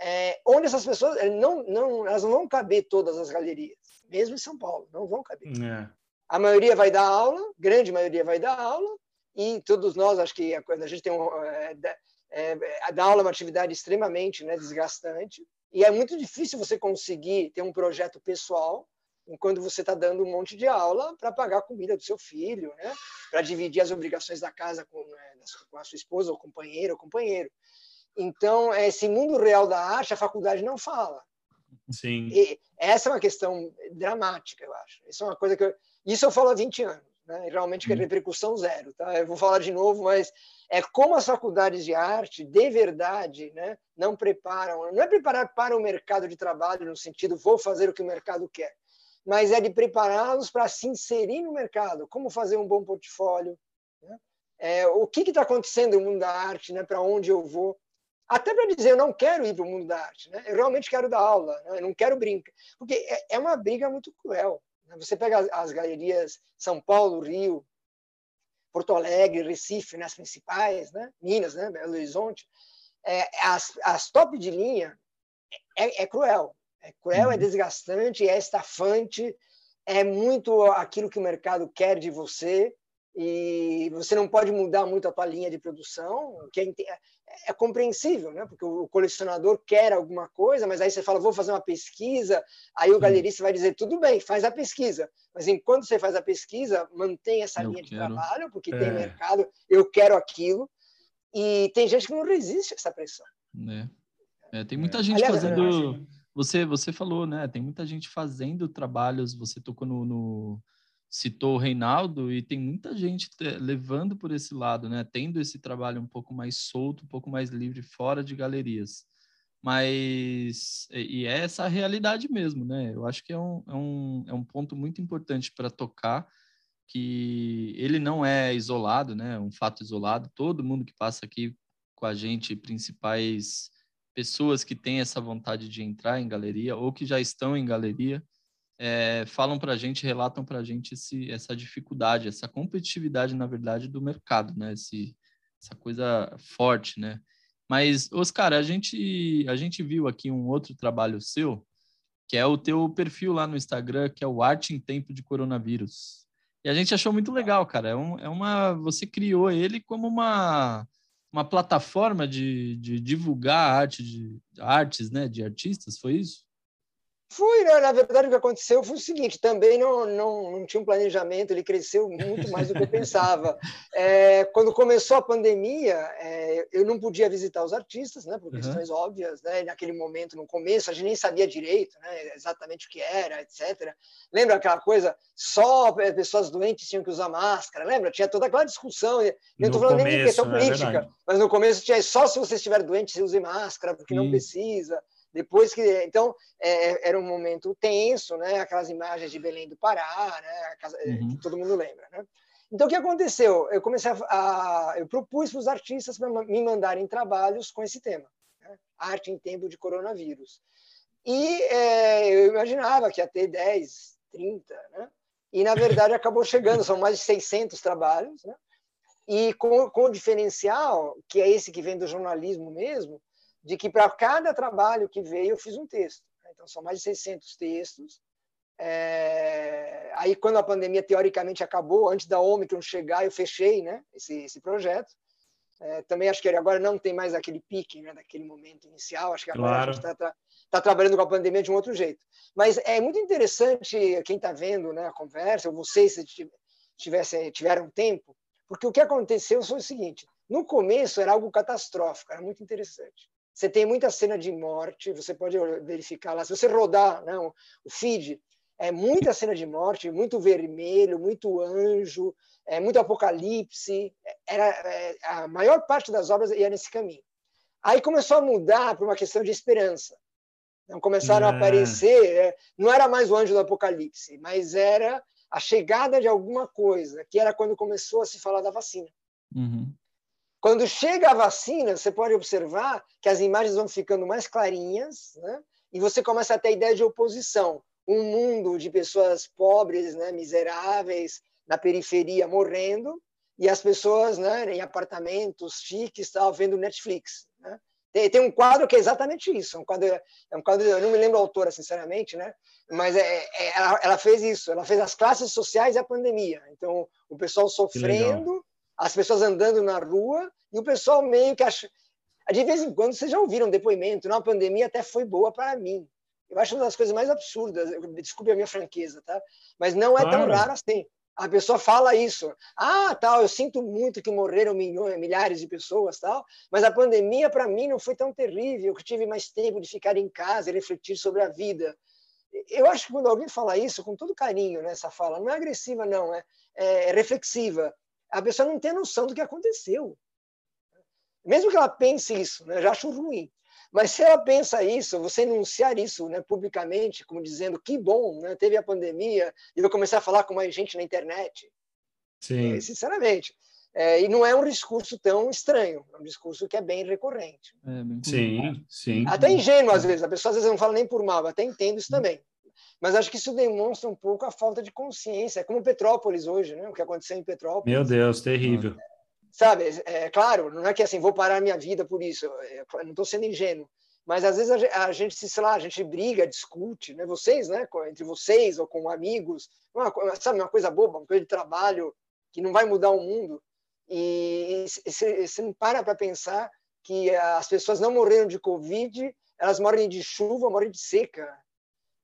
é, onde essas pessoas não, não, elas não vão caber todas as galerias mesmo em São Paulo, não vão caber. É. A maioria vai dar aula, grande maioria vai dar aula, e todos nós, acho que a gente tem um, é, é, dar aula é uma atividade extremamente né, desgastante, e é muito difícil você conseguir ter um projeto pessoal enquanto você está dando um monte de aula para pagar a comida do seu filho, né? para dividir as obrigações da casa com, né, com a sua esposa, ou companheiro, ou companheiro. Então, esse mundo real da arte, a faculdade não fala. Sim. E essa é uma questão dramática, eu acho. Isso é uma coisa que eu, isso eu falo há 20 anos, né? Realmente que é repercussão zero, tá? Eu vou falar de novo, mas é como as faculdades de arte, de verdade, né, não preparam, não é preparar para o mercado de trabalho no sentido vou fazer o que o mercado quer, mas é de prepará-los para se inserir no mercado, como fazer um bom portfólio, né? é, o que está acontecendo no mundo da arte, né, para onde eu vou até para dizer eu não quero ir para o mundo da arte, né? eu realmente quero dar aula, né? eu não quero brincar, porque é, é uma briga muito cruel. Você pega as, as, galerias São Paulo, Rio, Porto Alegre, Recife, nas né? principais, né? Minas, né? Belo Horizonte, é, as, as top de linha é, é cruel, é cruel, é uhum. é desgastante, é estafante, é muito aquilo que o mercado quer de você e você não pode mudar muito a tua linha de produção, que é, é compreensível, né? Porque o colecionador quer alguma coisa, mas aí você fala, vou fazer uma pesquisa, aí o galerista vai dizer, tudo bem, faz a pesquisa, mas enquanto você faz a pesquisa, mantém essa eu linha quero. de trabalho, porque é. tem mercado, eu quero aquilo, e tem gente que não resiste a essa pressão. É. é tem muita gente Aliás, fazendo... Você, você falou, né? Tem muita gente fazendo trabalhos, você tocou no, no citou o Reinaldo e tem muita gente levando por esse lado, né? Tendo esse trabalho um pouco mais solto, um pouco mais livre fora de galerias. Mas e é essa a realidade mesmo, né? Eu acho que é um, é um, é um ponto muito importante para tocar que ele não é isolado, né? Um fato isolado. Todo mundo que passa aqui com a gente, principais pessoas que têm essa vontade de entrar em galeria ou que já estão em galeria, é, falam para a gente, relatam para a gente esse, essa dificuldade, essa competitividade, na verdade, do mercado, né? Esse, essa coisa forte, né? Mas, Oscar, a gente, a gente viu aqui um outro trabalho seu, que é o teu perfil lá no Instagram, que é o Arte em Tempo de Coronavírus. E a gente achou muito legal, cara. É, um, é uma. Você criou ele como uma, uma plataforma de, de divulgar arte de artes, né? De artistas, foi isso? Foi, né? na verdade, o que aconteceu foi o seguinte: também não, não, não tinha um planejamento, ele cresceu muito mais do que eu pensava. É, quando começou a pandemia, é, eu não podia visitar os artistas, né, por questões uhum. óbvias. Né, naquele momento, no começo, a gente nem sabia direito né, exatamente o que era, etc. Lembra aquela coisa? Só pessoas doentes tinham que usar máscara, lembra? Tinha toda aquela discussão. Eu não estou falando começo, nem de questão é política, é mas no começo tinha só se você estiver doente, você use máscara, porque Sim. não precisa. Depois que, então, é, era um momento tenso, né? Aquelas imagens de Belém do Pará, né? Casa, é, uhum. que todo mundo lembra, né? Então, o que aconteceu? Eu comecei a, a eu propus para os artistas para me mandarem trabalhos com esse tema, né? arte em tempo de coronavírus. E é, eu imaginava que ia ter 10, 30, né? E na verdade acabou chegando, são mais de 600 trabalhos, né? E com, com o diferencial, que é esse que vem do jornalismo mesmo, de que para cada trabalho que veio eu fiz um texto. Né? Então, são mais de 600 textos. É... Aí, quando a pandemia teoricamente acabou, antes da Omicron chegar, eu fechei né, esse, esse projeto. É, também acho que agora não tem mais aquele pique né, daquele momento inicial. Acho que agora claro. a gente está tá, tá trabalhando com a pandemia de um outro jeito. Mas é muito interessante quem está vendo né, a conversa, ou vocês, se tivesse, tiveram tempo, porque o que aconteceu foi o seguinte: no começo era algo catastrófico, era muito interessante. Você tem muita cena de morte, você pode verificar lá. Se você rodar né, o feed, é muita cena de morte, muito vermelho, muito anjo, é, muito apocalipse. Era, é, a maior parte das obras ia nesse caminho. Aí começou a mudar para uma questão de esperança. Então, começaram a ah. aparecer, é, não era mais o anjo do apocalipse, mas era a chegada de alguma coisa, que era quando começou a se falar da vacina. Uhum. Quando chega a vacina, você pode observar que as imagens vão ficando mais clarinhas, né? e você começa a ter a ideia de oposição. Um mundo de pessoas pobres, né, miseráveis, na periferia morrendo, e as pessoas né, em apartamentos chiques tal, vendo Netflix. Né? Tem, tem, um quadro que é exatamente isso. É um quadro, é um quadro, eu não me lembro a autora, sinceramente, né? mas é, é, ela, ela, fez isso. Ela fez as classes sociais e a pandemia. Então, o pessoal sofrendo as pessoas andando na rua e o pessoal meio que acha. De vez em quando vocês já ouviram um depoimento, na pandemia até foi boa para mim. Eu acho uma das coisas mais absurdas, desculpe a minha franqueza, tá? Mas não é claro. tão raro assim. A pessoa fala isso. Ah, tal, eu sinto muito que morreram milhões, milhares de pessoas, tal, mas a pandemia para mim não foi tão terrível, eu tive mais tempo de ficar em casa e refletir sobre a vida. Eu acho que quando alguém fala isso, com todo carinho nessa fala, não é agressiva, não, é, é reflexiva a pessoa não tem noção do que aconteceu. Mesmo que ela pense isso, né, eu já acho ruim. Mas se ela pensa isso, você enunciar isso né, publicamente, como dizendo que bom, né, teve a pandemia e vou começar a falar com mais gente na internet. Sim. É, sinceramente. É, e não é um discurso tão estranho, é um discurso que é bem recorrente. É, sim, sim. Até ingênuo, às vezes. A pessoa às vezes não fala nem por mal, até entendo isso também. Mas acho que isso demonstra um pouco a falta de consciência. É como Petrópolis hoje, né? O que aconteceu em Petrópolis. Meu Deus, terrível. Sabe, é claro, não é que assim, vou parar minha vida por isso. É, não estou sendo ingênuo. Mas às vezes a gente, sei lá, a gente briga, discute, né? Vocês, né? Entre vocês ou com amigos, uma, sabe, uma coisa boba, uma coisa de trabalho que não vai mudar o mundo. E você não para para pensar que as pessoas não morreram de Covid, elas morrem de chuva, morrem de seca.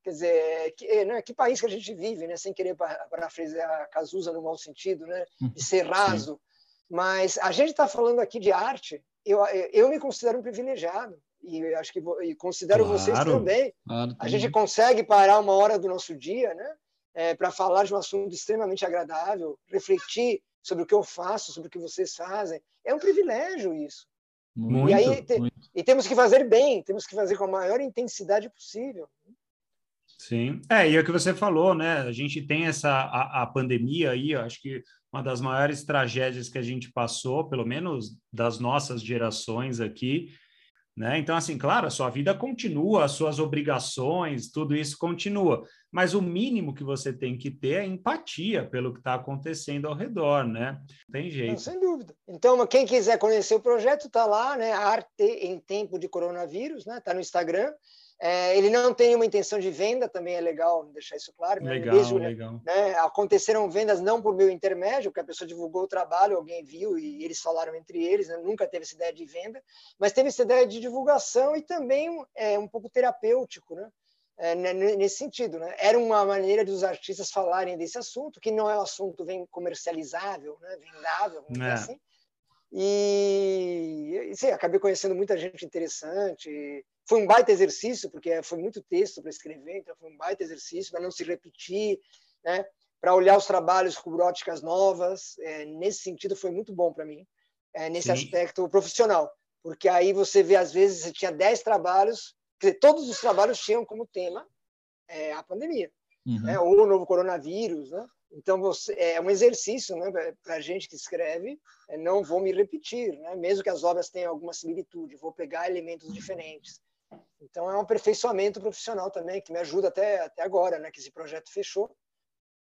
Quer dizer, que, né, que país que a gente vive, né? Sem querer parafrasear Cazuza no mau sentido, né? De ser raso. Sim. Mas a gente está falando aqui de arte. Eu, eu me considero um privilegiado e acho que e considero claro, vocês também. Claro, a gente consegue parar uma hora do nosso dia, né? É, para falar de um assunto extremamente agradável, refletir sobre o que eu faço, sobre o que vocês fazem. É um privilégio isso. Muito, e aí te, e temos que fazer bem, temos que fazer com a maior intensidade possível. Sim, é, e é o que você falou, né? A gente tem essa a, a pandemia aí, acho que uma das maiores tragédias que a gente passou, pelo menos das nossas gerações aqui, né? Então, assim, claro, a sua vida continua, as suas obrigações, tudo isso continua, mas o mínimo que você tem que ter é empatia pelo que está acontecendo ao redor, né? tem jeito. Não, sem dúvida. Então, quem quiser conhecer o projeto, está lá, né? Arte em Tempo de Coronavírus, né? Está no Instagram. É, ele não tem uma intenção de venda, também é legal deixar isso claro. Né? Legal, Mesmo, legal. Né, aconteceram vendas não por meu intermédio, porque a pessoa divulgou o trabalho, alguém viu e eles falaram entre eles, né? nunca teve essa ideia de venda, mas teve essa ideia de divulgação e também é, um pouco terapêutico, né? É, nesse sentido. Né? Era uma maneira dos artistas falarem desse assunto, que não é um assunto bem comercializável, né? vendável, vamos é. assim. E, e sim, acabei conhecendo muita gente interessante, foi um baita exercício, porque foi muito texto para escrever, então foi um baita exercício para não se repetir, né? para olhar os trabalhos com óticas novas. É, nesse sentido, foi muito bom para mim, é, nesse Sim. aspecto profissional, porque aí você vê, às vezes, você tinha 10 trabalhos, quer dizer, todos os trabalhos tinham como tema é, a pandemia, uhum. né? ou o novo coronavírus, né? Então, você, é um exercício né, para a gente que escreve, é, não vou me repetir, né? mesmo que as obras tenham alguma similitude, vou pegar elementos diferentes. Então é um aperfeiçoamento profissional também que me ajuda até, até agora, né? Que esse projeto fechou.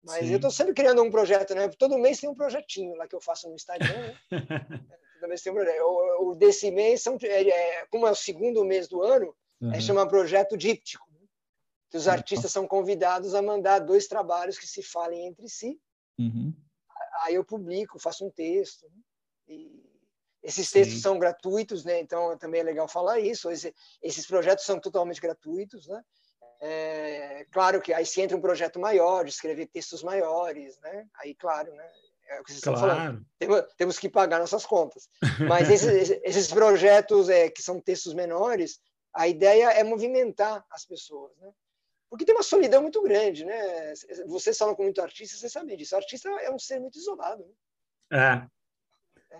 Mas Sim. eu estou sempre criando um projeto, né? Todo mês tem um projetinho lá que eu faço no Instagram. Né? Todo mês tem um projeto. O, o desse mês são, é, é, como é o segundo mês do ano, uhum. é chama projeto díptico, né? que os artistas são convidados a mandar dois trabalhos que se falem entre si. Uhum. Aí eu publico, faço um texto né? e esses textos Sim. são gratuitos, né? Então também é legal falar isso. Esse, esses projetos são totalmente gratuitos, né? É, claro que aí se entra um projeto maior, de escrever textos maiores, né? Aí, claro, né? É o que vocês claro. estão falando. Temos, temos, que pagar nossas contas. Mas esses, esses projetos é, que são textos menores, a ideia é movimentar as pessoas, né? Porque tem uma solidão muito grande, né? Vocês falam com muito artista, vocês sabem disso. O artista é um ser muito isolado. Né? É,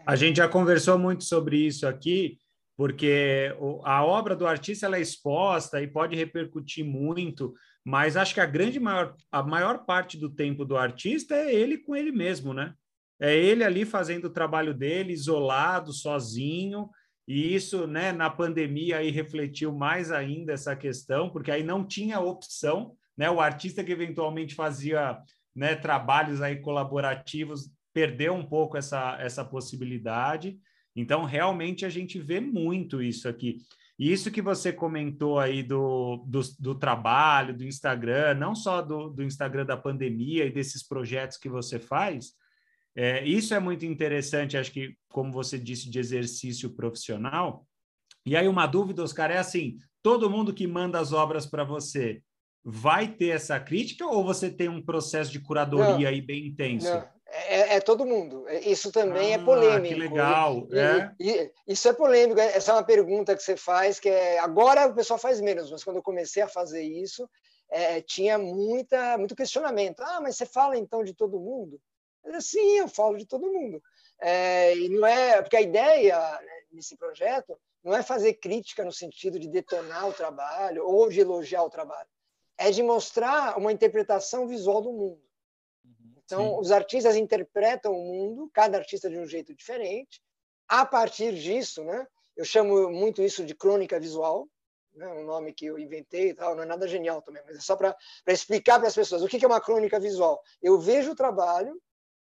a gente já conversou muito sobre isso aqui, porque a obra do artista ela é exposta e pode repercutir muito, mas acho que a grande maior, a maior parte do tempo do artista é ele com ele mesmo, né? É ele ali fazendo o trabalho dele, isolado, sozinho, e isso, né, na pandemia aí refletiu mais ainda essa questão, porque aí não tinha opção, né? O artista que eventualmente fazia, né, trabalhos aí colaborativos perdeu um pouco essa, essa possibilidade. Então, realmente, a gente vê muito isso aqui. E isso que você comentou aí do, do, do trabalho, do Instagram, não só do, do, Instagram da pandemia e desses projetos que você faz, é, isso é muito interessante, acho que, como você disse, de exercício profissional. E aí, uma dúvida, Oscar, é assim: todo mundo que manda as obras para você vai ter essa crítica ou você tem um processo de curadoria não, aí bem intenso? Não, é, é, todo mundo. Isso também é ah, é polêmico. Que legal. E, é? E, isso é polêmico. Essa é uma pergunta que você faz, que é, agora o pessoal faz menos, mas quando eu comecei a fazer isso, é, tinha muita, muito questionamento. Ah, mas você fala então de todo mundo? Sim, eu falo de todo mundo. É, e não é porque a ideia né, nesse projeto não é fazer crítica no sentido de detonar o trabalho ou de elogiar o trabalho, é de mostrar uma interpretação visual do mundo. Então, Sim. os artistas interpretam o mundo, cada artista de um jeito diferente. A partir disso, né, eu chamo muito isso de crônica visual, né, um nome que eu inventei e tal, não é nada genial também, mas é só para explicar para as pessoas o que é uma crônica visual. Eu vejo o trabalho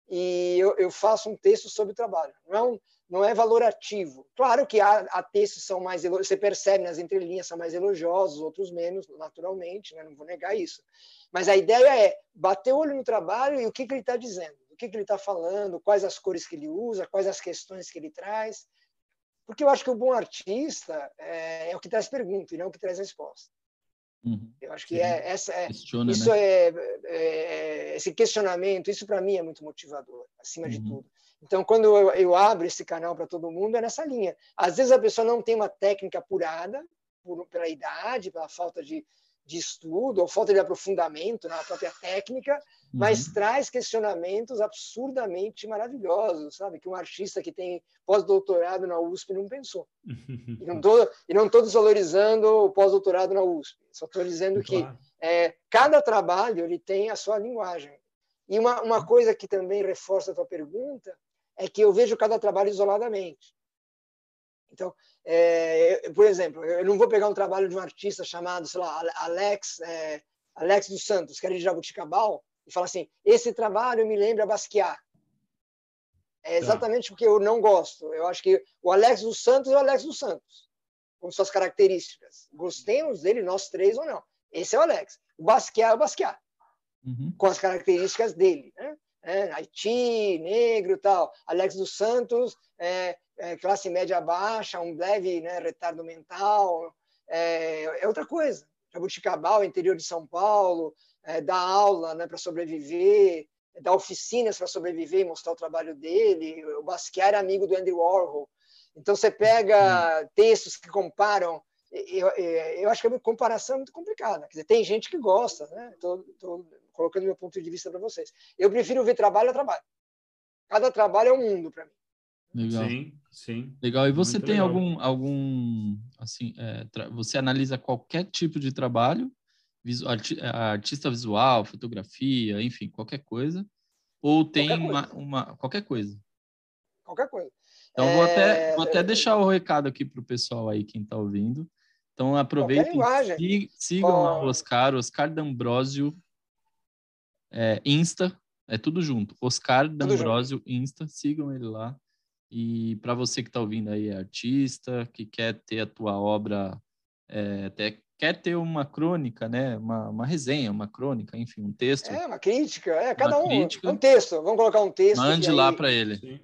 e eu, eu faço um texto sobre o trabalho. Não é, não é valorativo. Claro que há, há textos são mais, você percebe nas entrelinhas, são mais elogiosos, outros menos, naturalmente, né, não vou negar isso. Mas a ideia é bater o olho no trabalho e o que, que ele está dizendo, o que, que ele está falando, quais as cores que ele usa, quais as questões que ele traz. Porque eu acho que o bom artista é, é o que traz pergunta e não o que traz resposta. Uhum. Eu acho que é, essa é, Questiona, isso né? é, é, esse questionamento, isso para mim é muito motivador, acima uhum. de tudo. Então, quando eu, eu abro esse canal para todo mundo, é nessa linha. Às vezes a pessoa não tem uma técnica apurada, por, pela idade, pela falta de, de estudo ou falta de aprofundamento na própria técnica, uhum. mas traz questionamentos absurdamente maravilhosos, sabe? Que um artista que tem pós-doutorado na USP não pensou. e não estou e não desvalorizando o pós-doutorado na USP, só estou dizendo claro. que é, cada trabalho ele tem a sua linguagem. E uma, uma coisa que também reforça a tua pergunta é que eu vejo cada trabalho isoladamente. Então, é, por exemplo, eu não vou pegar um trabalho de um artista chamado, sei lá, Alex, é, Alex dos Santos, que era de Jabuticabal, e falar assim: esse trabalho me lembra Basquiat. É tá. exatamente porque eu não gosto. Eu acho que o Alex dos Santos é o Alex dos Santos, com suas características. Gostemos dele, nós três ou não. Esse é o Alex. O Basquiat é o Basquiat, uhum. com as características dele. Né? É, Haiti, negro tal. Alex dos Santos, é, é, classe média baixa, um leve né, retardo mental. É, é outra coisa. Jabuticabal, interior de São Paulo, é, dá aula né, para sobreviver, dá oficinas para sobreviver e mostrar o trabalho dele. O Basquiat é amigo do Andy Warhol. Então, você pega textos que comparam. Eu, eu, eu acho que a comparação é muito complicada. Quer dizer, tem gente que gosta, né? Estou colocando meu ponto de vista para vocês. Eu prefiro ver trabalho a trabalho. Cada trabalho é um mundo para mim. Legal. Sim, sim. Legal. E você tem legal. algum, algum, assim, é, você analisa qualquer tipo de trabalho, arti artista visual, fotografia, enfim, qualquer coisa, ou tem qualquer uma, coisa. uma, qualquer coisa? Qualquer coisa. Então, é... vou, até, vou até deixar o recado aqui para o pessoal aí, quem está ouvindo. Então, aproveitem, sig, sigam o Oscar, Oscar D'Ambrosio, é, Insta, é tudo junto. Oscar D'Ambrosio, Insta, sigam ele lá. E para você que está ouvindo aí, é artista, que quer ter a tua obra, é, até quer ter uma crônica, né? Uma, uma resenha, uma crônica, enfim, um texto. É, uma crítica, é, cada um. Crítica, um texto, vamos colocar um texto. Mande lá para ele.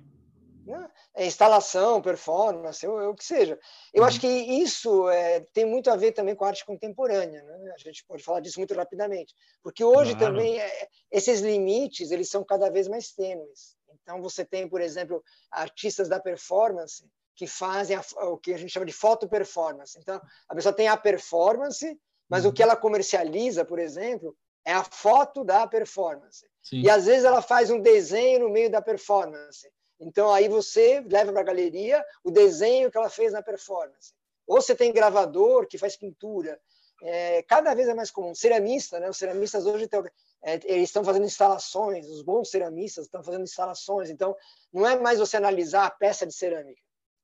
Né? É, instalação, performance, o que seja. Eu uhum. acho que isso é, tem muito a ver também com a arte contemporânea, né? A gente pode falar disso muito rapidamente, porque hoje claro. também é, esses limites eles são cada vez mais tênues. Então, você tem, por exemplo, artistas da performance que fazem a, o que a gente chama de foto performance. Então, a pessoa tem a performance, mas uhum. o que ela comercializa, por exemplo, é a foto da performance. Sim. E às vezes ela faz um desenho no meio da performance. Então, aí você leva para a galeria o desenho que ela fez na performance. Ou você tem gravador que faz pintura. É, cada vez é mais comum. Ceramista, né? Os ceramistas hoje têm é, eles estão fazendo instalações, os bons ceramistas estão fazendo instalações. Então, não é mais você analisar a peça de cerâmica,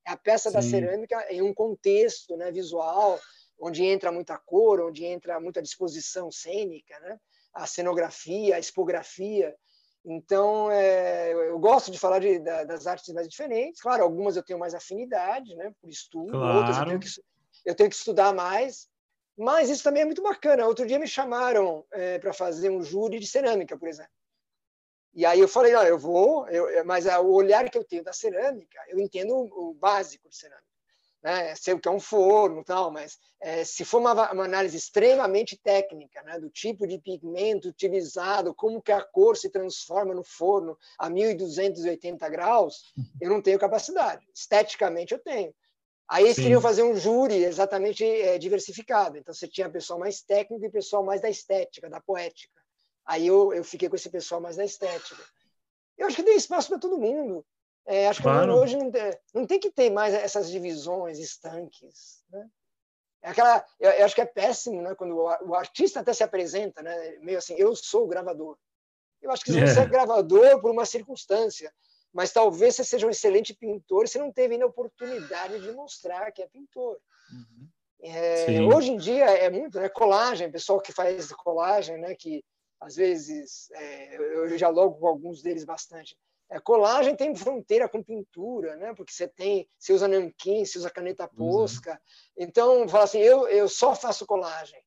é a peça Sim. da cerâmica em um contexto né, visual, onde entra muita cor, onde entra muita disposição cênica, né? a cenografia, a expografia. Então, é, eu gosto de falar de, da, das artes mais diferentes. Claro, algumas eu tenho mais afinidade, né, por estudo, claro. outras eu tenho, que, eu tenho que estudar mais. Mas isso também é muito bacana. Outro dia me chamaram é, para fazer um júri de cerâmica, por exemplo. E aí eu falei, não, eu vou, eu, mas o olhar que eu tenho da cerâmica, eu entendo o, básico de cerâmica. Né? Sei o que é um forno tal, mas é, se for uma, uma, análise extremamente técnica, né? do tipo de pigmento utilizado, como que a cor se transforma no forno a 1280 graus, eu não tenho capacidade. Esteticamente eu tenho. Aí eles Sim. queriam fazer um júri exatamente é, diversificado. Então você tinha pessoal mais técnico e pessoal mais da estética, da poética. Aí eu, eu fiquei com esse pessoal mais da estética. Eu acho que tem espaço para todo mundo. É, acho claro. que hoje não tem, não tem, que ter mais essas divisões estanques. Né? É aquela, eu, eu, acho que é péssimo né? quando o, o, artista até se apresenta, né? meio assim, eu sou o gravador. Eu acho que você é gravador por uma circunstância mas talvez você seja um excelente pintor e você não teve ainda a oportunidade de mostrar que é pintor. Uhum. É, hoje em dia é muito, né? Colagem, pessoal que faz colagem, né? Que às vezes é, eu já logo com alguns deles bastante. É, colagem tem fronteira com pintura, né? Porque você tem, você usa nanquim, você usa caneta posca. Uhum. Então, fala assim, eu, eu só faço colagem.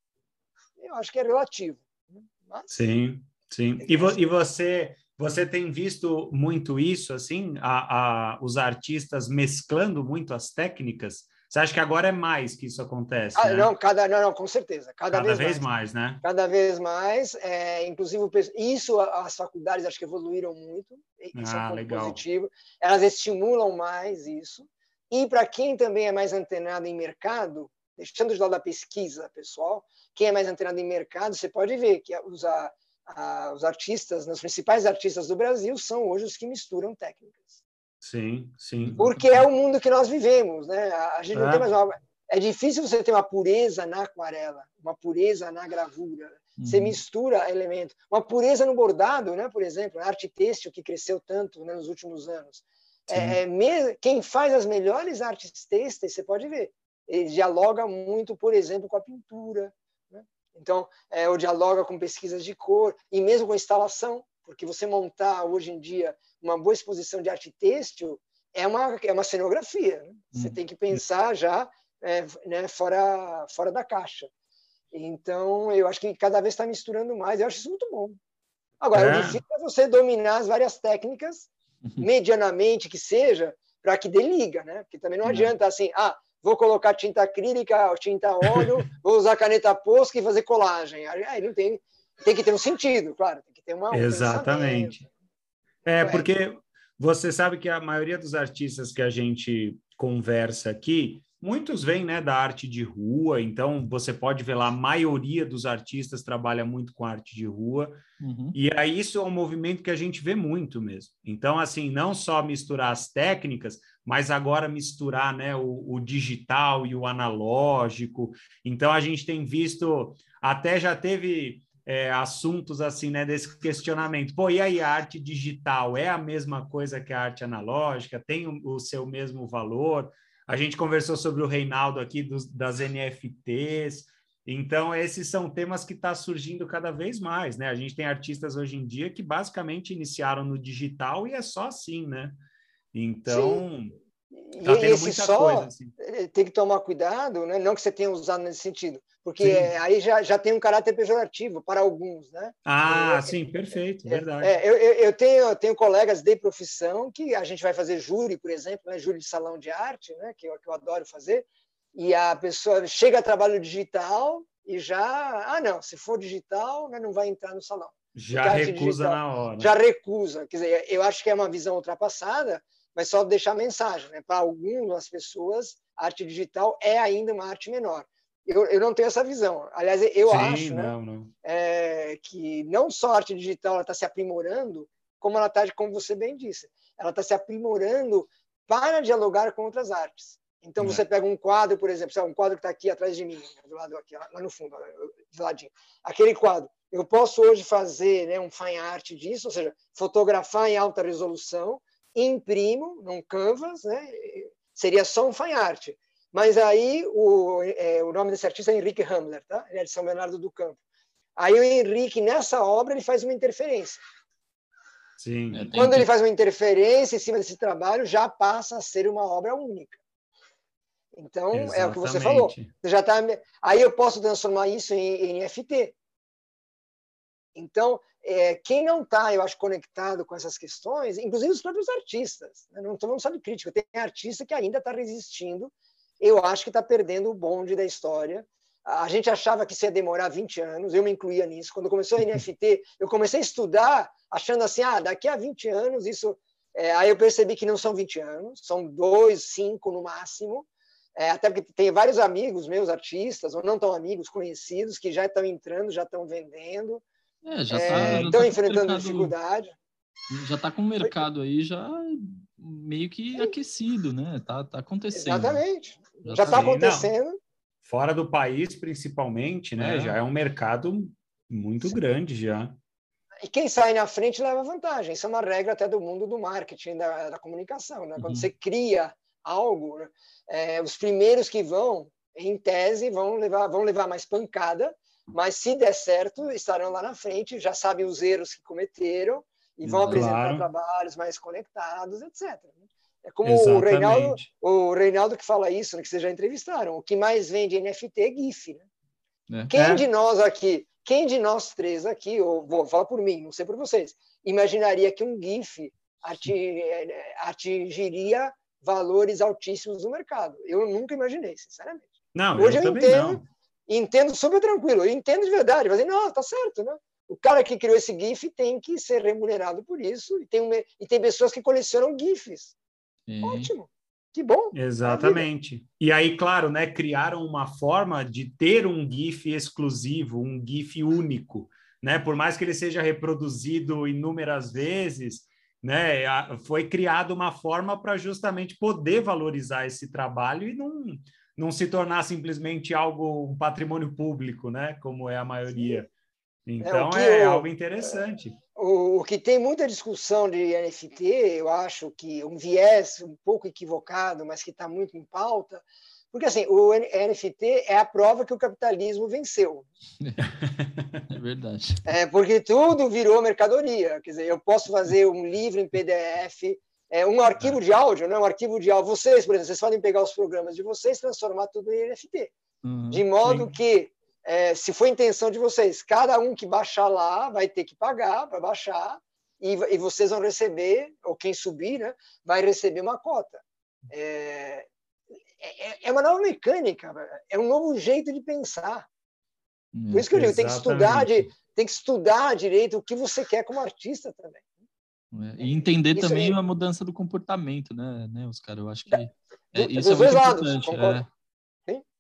Eu acho que é relativo. Né? Mas, sim, sim. E, vo, e você você tem visto muito isso, assim, a, a, os artistas mesclando muito as técnicas? Você acha que agora é mais que isso acontece? Ah, né? Não, cada, não, não, com certeza. Cada, cada vez, mais. mais. né? Cada vez mais. É, inclusive, isso as faculdades acho que evoluíram muito. Isso ah, é um legal. positivo. Elas estimulam mais isso. E para quem também é mais antenado em mercado, deixando de lado a pesquisa pessoal, quem é mais antenado em mercado, você pode ver que os, a, a, os artistas, os principais artistas do Brasil são hoje os que misturam técnicas. Sim, sim. Porque é o mundo que nós vivemos, né? A gente não é. tem mais uma... É difícil você ter uma pureza na aquarela, uma pureza na gravura. Você uhum. mistura elementos. Uma pureza no bordado, né? por exemplo, a arte têxtil que cresceu tanto né, nos últimos anos. É, é quem faz as melhores artes têxteis, você pode ver, ele dialoga muito, por exemplo, com a pintura. Então, é, dialoga com pesquisas de cor, e mesmo com instalação, porque você montar hoje em dia uma boa exposição de arte têxtil é uma, é uma cenografia. Né? Você uhum. tem que pensar já é, né, fora, fora da caixa. Então, eu acho que cada vez está misturando mais. Eu acho isso muito bom. Agora, é. o difícil é você dominar as várias técnicas, uhum. medianamente que seja, para que dê liga, né? Porque também não uhum. adianta assim, ah, vou colocar tinta acrílica, tinta óleo, vou usar caneta Posca e fazer colagem. Aí não tem, tem que ter um sentido, claro, tem que ter uma. Exatamente. É, porque você sabe que a maioria dos artistas que a gente conversa aqui, Muitos vêm né, da arte de rua, então você pode ver lá, a maioria dos artistas trabalha muito com arte de rua, uhum. e aí isso é um movimento que a gente vê muito mesmo. Então, assim, não só misturar as técnicas, mas agora misturar né, o, o digital e o analógico. Então, a gente tem visto, até já teve é, assuntos assim, né, desse questionamento. Pô, e aí a arte digital é a mesma coisa que a arte analógica? Tem o, o seu mesmo valor? A gente conversou sobre o Reinaldo aqui dos, das NFTs. Então, esses são temas que estão tá surgindo cada vez mais, né? A gente tem artistas hoje em dia que basicamente iniciaram no digital e é só assim, né? Então. Tá e esse só coisa, assim. tem que tomar cuidado, né? não que você tenha usado nesse sentido, porque é, aí já, já tem um caráter pejorativo para alguns, né? Ah, sim, perfeito, é, verdade. É, eu, eu, tenho, eu tenho colegas de profissão que a gente vai fazer júri, por exemplo, né? júri de salão de arte, né? que, eu, que eu adoro fazer, e a pessoa chega a trabalho digital e já, ah, não, se for digital, né, não vai entrar no salão. Já recusa digital, na hora. Já recusa. Quer dizer, eu acho que é uma visão ultrapassada, mas só deixar mensagem. Né? Para algumas pessoas, a arte digital é ainda uma arte menor. Eu, eu não tenho essa visão. Aliás, eu Sim, acho né, não, né, não. É, que não só a arte digital está se aprimorando, como ela está, como você bem disse, ela está se aprimorando para dialogar com outras artes. Então, é. você pega um quadro, por exemplo, um quadro que está aqui atrás de mim, né, do lado aqui, lá no fundo, do ladinho. Aquele quadro. Eu posso hoje fazer né, um fine art disso, ou seja, fotografar em alta resolução, imprimo num canvas, né? seria só um fine art. Mas aí o, é, o nome desse artista é Henrique Hamler, tá? ele é de São Bernardo do Campo. Aí o Henrique, nessa obra, ele faz uma interferência. Sim. É, Quando ele faz uma interferência em cima desse trabalho, já passa a ser uma obra única. Então, Exatamente. é o que você falou. Você já tá, aí eu posso transformar isso em, em NFT. Então, é, quem não está, eu acho, conectado com essas questões, inclusive os próprios artistas, né? não estou falando só de crítica, tem artista que ainda está resistindo, eu acho que está perdendo o bonde da história. A gente achava que isso ia demorar 20 anos, eu me incluía nisso. Quando começou a NFT, eu comecei a estudar achando assim, ah, daqui a 20 anos isso... É, aí eu percebi que não são 20 anos, são dois, cinco no máximo, é, até porque tem vários amigos meus, artistas, ou não tão amigos, conhecidos, que já estão entrando, já estão vendendo. É, já está é, tá enfrentando mercado, dificuldade. Já está com o mercado aí já meio que aquecido, né? Tá, tá acontecendo. Exatamente. Já está tá acontecendo. Não. Fora do país, principalmente, né? É. Já é um mercado muito Sim. grande já. E quem sai na frente leva vantagem. Isso é uma regra até do mundo do marketing, da, da comunicação. Né? Quando uhum. você cria algo, é, os primeiros que vão, em tese, vão levar, vão levar mais pancada, mas se der certo, estarão lá na frente, já sabem os erros que cometeram e vão claro. apresentar trabalhos mais conectados, etc. É como o Reinaldo, o Reinaldo que fala isso, né, que vocês já entrevistaram. O que mais vende NFT é GIF. Né? É. Quem é. de nós aqui, quem de nós três aqui, ou vou falar por mim, não sei por vocês, imaginaria que um GIF atingiria valores altíssimos no mercado? Eu nunca imaginei, sinceramente. Não, Hoje eu, eu entendo, não entendo super tranquilo, eu entendo de verdade, mas não, tá certo, né? O cara que criou esse GIF tem que ser remunerado por isso, e tem, e tem pessoas que colecionam GIFs. Ótimo. Que bom. Exatamente. E aí, claro, né, criaram uma forma de ter um GIF exclusivo, um GIF único, né? Por mais que ele seja reproduzido inúmeras vezes, né, foi criada uma forma para justamente poder valorizar esse trabalho e não, não se tornar simplesmente algo um patrimônio público, né, como é a maioria. Sim. Então é, é algo interessante. O, o, que tem muita discussão de NFT, eu acho que um viés um pouco equivocado, mas que está muito em pauta, porque assim, o NFT é a prova que o capitalismo venceu. É verdade. É, porque tudo virou mercadoria. Quer dizer, eu posso fazer um livro em PDF, é, um arquivo de áudio, né? um arquivo de áudio. Vocês, por exemplo, vocês podem pegar os programas de vocês e transformar tudo em NFT. Uhum, de modo sim. que é, se for intenção de vocês, cada um que baixar lá vai ter que pagar para baixar e, e, vocês vão receber, ou quem subir, né, vai receber uma cota. É, é, é uma nova mecânica, é um novo jeito de pensar. Por isso que eu digo, tem que estudar, de, tem que estudar direito o que você quer como artista também. É, e entender isso também aí. a mudança do comportamento, né, né Oscar? Eu acho que é, isso é muito lados, importante. Concordo. É.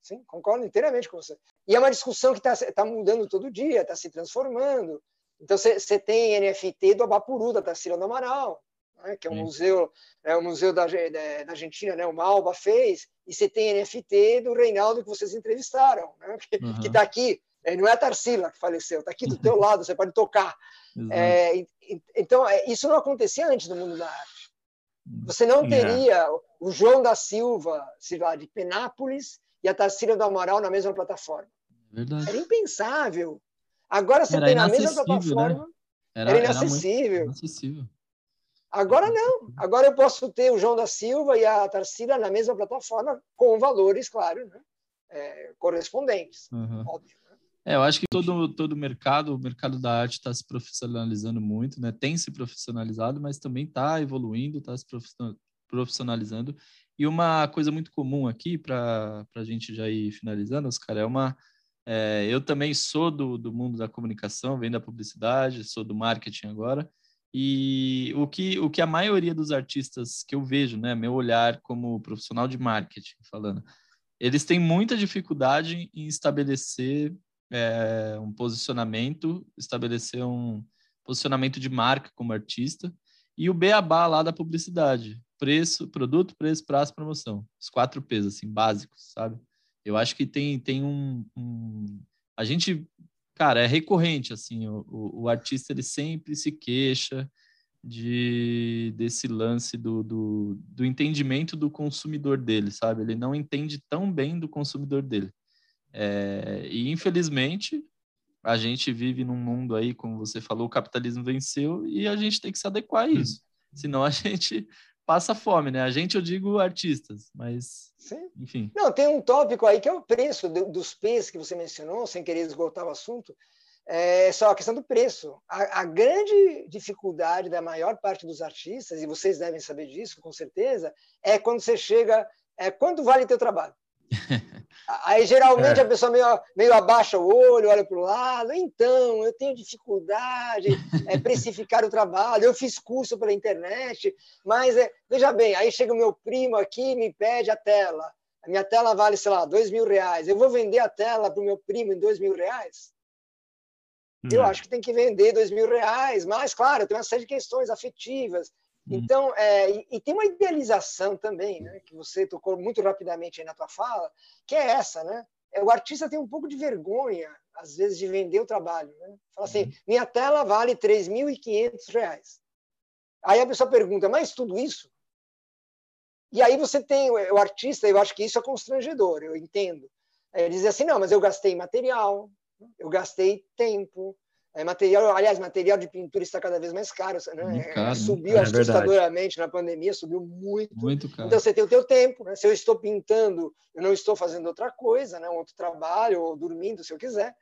Sim, concordo inteiramente com você. E é uma discussão que está tá mudando todo dia, está se transformando. Então, você tem NFT do Abapuru, da Tarsila do Amaral, né, que é um Sim. museu, é um museu da, da, Argentina, né, o Malba fez, e você tem NFT do Reinaldo que vocês entrevistaram, né, que uhum. está aqui. É, não é a Tarsila que faleceu, está aqui do teu lado, você pode tocar. É, então, é, isso não acontecia antes no mundo da arte. Você não teria o João da Silva, sei lá, de Penápolis, e a Tarsila do Amaral na mesma plataforma. Verdade. Era impensável. Agora você era tem na mesma né? plataforma. Né? Era, era, inacessível. Era inacessível. Agora não. Agora eu posso ter o João da Silva e a Tarsila na mesma plataforma, com valores, claro, né? É, correspondentes. Uhum. Óbvio. É, eu acho que todo todo mercado, o mercado da arte está se profissionalizando muito, né? Tem se profissionalizado, mas também está evoluindo, está se profissionalizando. E uma coisa muito comum aqui, para a gente já ir finalizando, Oscar, é uma. É, eu também sou do, do mundo da comunicação, venho da publicidade, sou do marketing agora. E o que, o que a maioria dos artistas que eu vejo, né, meu olhar como profissional de marketing, falando, eles têm muita dificuldade em estabelecer é, um posicionamento, estabelecer um posicionamento de marca como artista e o beabá lá da publicidade preço, produto, preço, prazo, promoção. Os quatro P's, assim, básicos, sabe? Eu acho que tem, tem um, um... A gente, cara, é recorrente, assim, o, o, o, artista, ele sempre se queixa de desse lance do, do, do entendimento do consumidor dele, sabe? Ele não entende tão bem do consumidor dele. É, e, infelizmente, a gente vive num mundo aí, como você falou, o capitalismo venceu e a gente tem que se adequar a isso. Senão a gente passa fome, né? A gente, eu digo artistas, mas Sim. enfim. Não, tem um tópico aí que é o preço dos P's que você mencionou, sem querer esgotar o assunto, é só a questão do preço. A, a, grande dificuldade da maior parte dos artistas, e vocês devem saber disso, com certeza, é quando você chega, é quanto vale teu trabalho? Aí, geralmente, é. a pessoa meio, meio abaixa o olho, olha para o lado. Então, eu tenho dificuldade é, precificar o trabalho. Eu fiz curso pela internet, mas, é, veja bem, aí chega o meu primo aqui e me pede a tela. A minha tela vale, sei lá, dois mil reais. Eu vou vender a tela para o meu primo em dois mil reais? Eu hum. acho que tem que vender dois mil reais, mas, claro, tem uma série de questões afetivas. Então, é, e, e, tem uma idealização também, né, que você tocou muito rapidamente aí na tua fala, que é essa, né? É, o artista tem um pouco de vergonha, às vezes, de vender o trabalho. Né? Fala assim, uhum. minha tela vale R$ 3.500. Aí a pessoa pergunta, mas tudo isso? E aí você tem o artista, eu acho que isso é constrangedor, eu entendo. Ele diz assim, não, mas eu gastei material, eu gastei tempo, é, material, aliás, material de pintura está cada vez mais caro, né? É, caro, subiu é assustadoramente na pandemia, subiu muito. Muito caro. Então você tem o teu tempo, né? Se eu estou pintando, eu não estou fazendo outra coisa, né? Um outro trabalho ou dormindo, se eu quiser.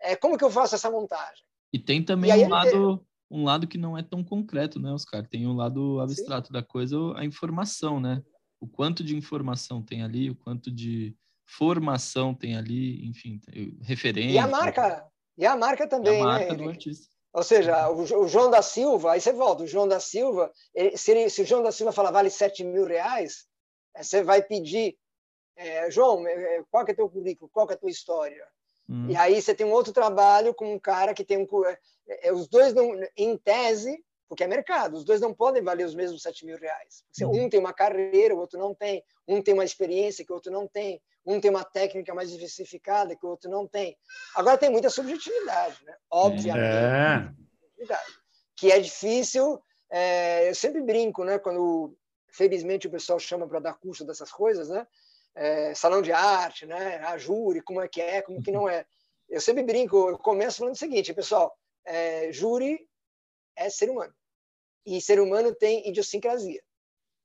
É, como que eu faço essa montagem? E tem também e um lado, um lado que não é tão concreto, né, Oscar? Tem um lado abstrato Sim. da coisa, a informação, né? O quanto de informação tem ali, o quanto de formação tem ali, enfim, referência. E a marca, e a marca também, a marca né? Ou seja, o, João da Silva, aí você volta, o João da Silva, se, ele, se o João da Silva falar vale 7 mil reais, Você vai pedir, é, João, qual que é teu currículo? Qual que é a tua história? Hum. E aí você tem um outro trabalho com um cara que tem um... É, os dois, não, em tese, porque é mercado, os dois não podem valer os mesmos 7 mil reais. Uhum. Um tem uma carreira, o outro não tem. Um tem uma experiência que o outro não tem. Um tem uma técnica mais diversificada que o outro não tem. Agora tem muita subjetividade, né? obviamente. É. Que é difícil. É, eu sempre brinco, né? Quando, felizmente, o pessoal chama para dar curso dessas coisas, né? É, salão de arte, né? A júri, como é que é, como que não é. Eu sempre brinco, eu começo falando o seguinte, pessoal, é, júri é ser humano. E ser humano tem idiosincrasia.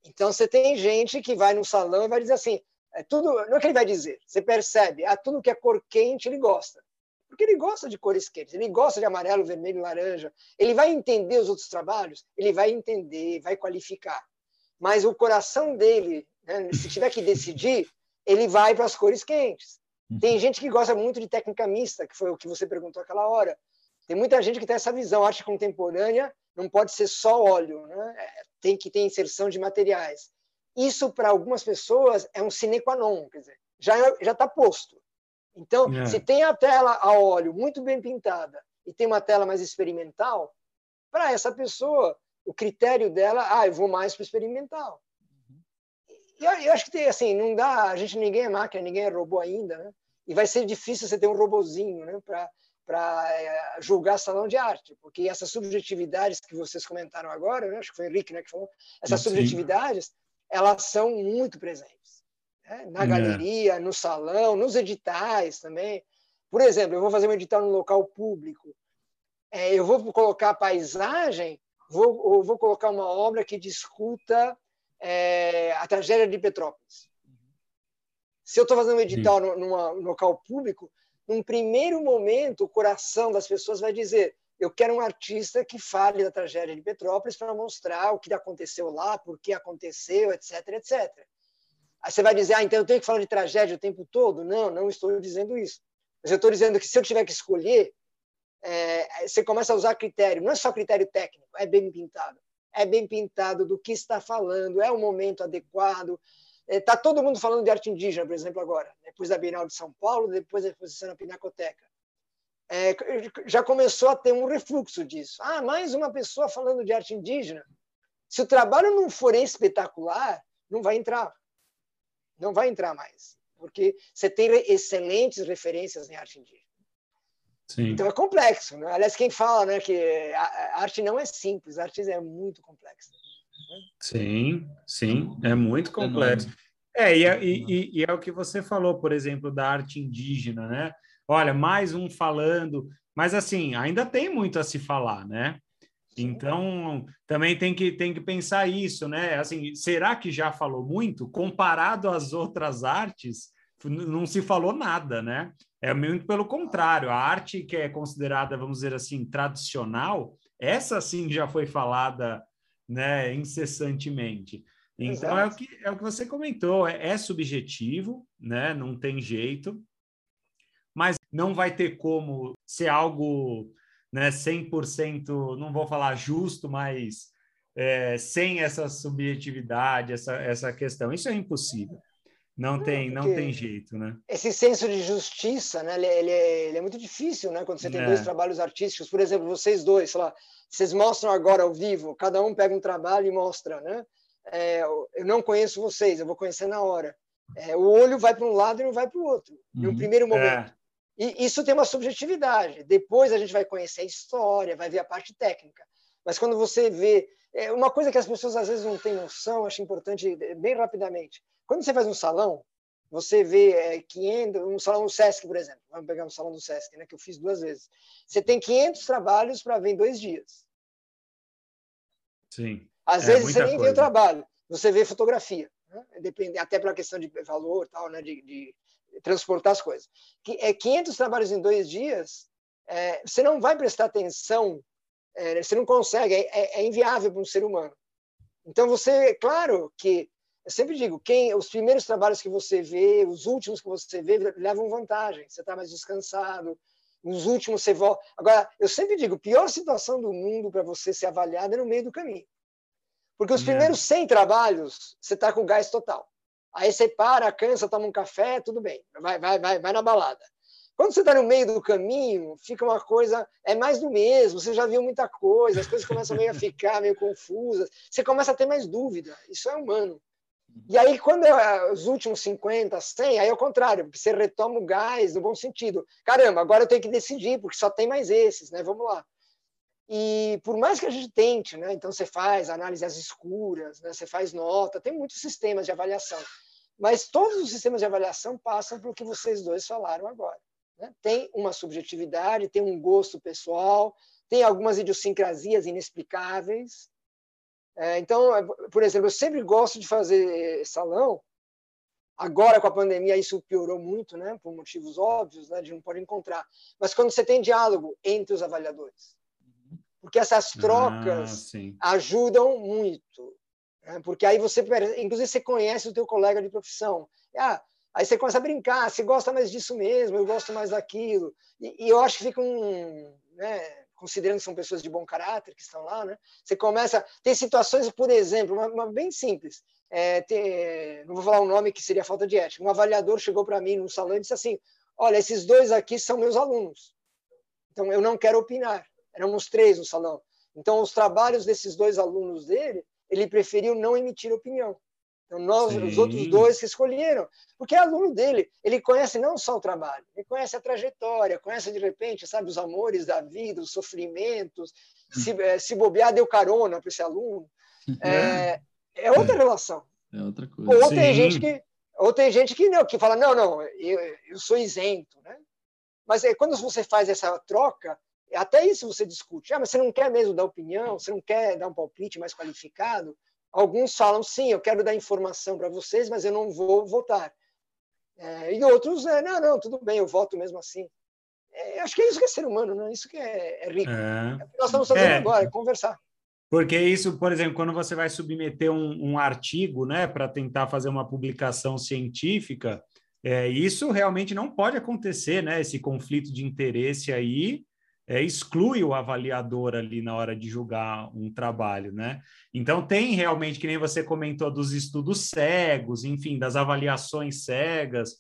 Então, você tem gente que vai no salão e vai dizer assim, é tudo, não é que ele vai dizer, você percebe, a ah, tudo que é cor quente ele gosta. Porque ele gosta de cores quentes, ele gosta de amarelo, vermelho, laranja. Ele vai entender os outros trabalhos, ele vai entender, vai qualificar. Mas o coração dele, né, se tiver que decidir, ele vai para as cores quentes. Tem uhum. gente que gosta muito de técnica mista, que foi o que você perguntou aquela hora. Tem muita gente que tem essa visão, arte contemporânea não pode ser só óleo, né? É, tem que ter inserção de materiais. Isso, para algumas pessoas, é um sine qua non, quer dizer, já já está posto. Então, é. se tem a tela a óleo muito bem pintada e tem uma tela mais experimental, para essa pessoa, o critério dela, ah, eu vou mais para experimental. E eu, eu, acho que tem, assim, não dá, a gente ninguém é máquina, ninguém é robô ainda, né? E vai ser difícil você ter um robozinho, né, para para é, julgar salão de arte, porque essas subjetividades que vocês comentaram agora, né, acho que foi o Henrique né, que falou, essas Sim. subjetividades, elas são muito presentes. Né? Na é. galeria, no salão, nos editais também. Por exemplo, eu vou fazer um edital no local público, é, eu vou colocar paisagem, vou, ou vou colocar uma obra que discuta é, a tragédia de Petrópolis. Se eu estou fazendo um edital no, numa, num local público, num primeiro momento, o coração das pessoas vai dizer: eu quero um artista que fale da tragédia de Petrópolis para mostrar o que aconteceu lá, por que aconteceu, etc, etc. Aí você vai dizer: ah, então eu tenho que falar de tragédia o tempo todo? Não, não estou dizendo isso. Mas eu estou dizendo que se eu tiver que escolher, é, você começa a usar critério, não é só critério técnico, é bem pintado. É bem pintado do que está falando, é o momento adequado, Está é, todo mundo falando de arte indígena, por exemplo, agora, depois da Bienal de São Paulo, depois da exposição na Pinacoteca. É, já começou a ter um refluxo disso. Ah, mais uma pessoa falando de arte indígena. Se o trabalho não for espetacular, não vai entrar. Não vai entrar mais. Porque você tem excelentes referências em arte indígena. Sim. Então é complexo. Né? Aliás, quem fala né, que a arte não é simples, a arte é muito complexa. Sim, sim, é muito complexo. É, e, é, e, e, é o que você falou, por exemplo, da arte indígena, né? Olha, mais um falando, mas assim, ainda tem muito a se falar, né? Então, também tem que, tem que pensar isso, né? Assim, será que já falou muito? Comparado às outras artes, não se falou nada, né? É muito pelo contrário, a arte que é considerada, vamos dizer assim, tradicional, essa sim já foi falada né, incessantemente. Então é o, que, é o que você comentou, é, é subjetivo, né, não tem jeito, mas não vai ter como ser algo né, 100%, não vou falar justo, mas é, sem essa subjetividade, essa, essa questão. Isso é impossível. Não tem, não tem jeito, né? Esse senso de justiça, né? Ele, é, ele, é, ele é muito difícil, né? Quando você tem é. dois trabalhos artísticos, por exemplo, vocês dois, sei lá, vocês mostram agora ao vivo, cada um pega um trabalho e mostra, né? É, eu não conheço vocês, eu vou conhecer na hora. É, o olho vai para um lado e não vai para o outro, uhum. no primeiro é. momento. E isso tem uma subjetividade. Depois a gente vai conhecer a história, vai ver a parte técnica. Mas quando você vê. É uma coisa que as pessoas às vezes não têm noção, acho importante, bem rapidamente. Quando você faz um salão, você vê é, 500, um salão do Sesc, por exemplo, vamos pegar um salão do Sesc, né, que eu fiz duas vezes. Você tem 500 trabalhos para ver em dois dias. Sim. Às é, vezes você nem coisa. vê o trabalho, você vê fotografia. Né? Depende, até pela questão de valor, tal, né, de, de transportar as coisas. Que é 500 trabalhos em dois dias, é, você não vai prestar atenção, é, você não consegue, é, é, é inviável para um ser humano. Então você, claro que eu sempre digo, quem os primeiros trabalhos que você vê, os últimos que você vê, levam vantagem. Você está mais descansado. Os últimos você volta. Agora, eu sempre digo, a pior situação do mundo para você ser avaliado é no meio do caminho. Porque os primeiros 100 trabalhos, você está com gás total. Aí você para, cansa, toma um café, tudo bem, vai, vai, vai, vai na balada. Quando você está no meio do caminho, fica uma coisa, é mais do mesmo, você já viu muita coisa, as coisas começam meio a ficar meio confusas, você começa a ter mais dúvida, isso é humano. E aí, quando é os últimos 50, 100, aí é o contrário, você retoma o gás no bom sentido. Caramba, agora eu tenho que decidir, porque só tem mais esses, né? Vamos lá. E por mais que a gente tente, né? Então você faz análise às escuras, né? você faz nota, tem muitos sistemas de avaliação. Mas todos os sistemas de avaliação passam pelo que vocês dois falaram agora. Né? Tem uma subjetividade, tem um gosto pessoal, tem algumas idiosincrasias inexplicáveis, é, então, é, por exemplo, eu sempre gosto de fazer salão. Agora, com a pandemia, isso piorou muito, né? por motivos óbvios, né? de não poder encontrar. Mas quando você tem diálogo entre os avaliadores. Porque essas ah, trocas ah, ajudam muito. Né? Porque aí você, inclusive, você conhece o teu colega de profissão. Ah, aí você começa a brincar, você gosta mais disso mesmo, eu gosto mais daquilo. E, e eu acho que fica um... Né? Considerando que são pessoas de bom caráter que estão lá, né? Você começa tem situações, por exemplo, uma, uma bem simples. É, ter, não vou falar um nome que seria falta de ética. Um avaliador chegou para mim no salão e disse assim: "Olha, esses dois aqui são meus alunos. Então eu não quero opinar. Éramos três no salão. Então os trabalhos desses dois alunos dele, ele preferiu não emitir opinião. Então, nós, Sim. os outros dois que escolheram, porque é aluno dele, ele conhece não só o trabalho, ele conhece a trajetória, conhece de repente, sabe, os amores da vida, os sofrimentos, hum. se, eh, se bobear, deu carona para esse aluno. É, é outra relação. É outra coisa. Ou Sim. tem gente que ou tem gente que não, que fala não, não, eu, eu sou isento, né? Mas é, quando você faz essa troca, até isso você discute. Ah, mas você não quer mesmo dar opinião, você não quer dar um palpite mais qualificado? Alguns falam, sim, eu quero dar informação para vocês, mas eu não vou votar. É, e outros, é, não, não, tudo bem, eu voto mesmo assim. É, acho que é isso que é ser humano, né? isso que é, é rico. É. é nós estamos fazendo é. agora, é conversar. Porque isso, por exemplo, quando você vai submeter um, um artigo né, para tentar fazer uma publicação científica, é, isso realmente não pode acontecer, né? Esse conflito de interesse aí, é, exclui o avaliador ali na hora de julgar um trabalho, né? Então tem realmente, que nem você comentou, dos estudos cegos, enfim, das avaliações cegas,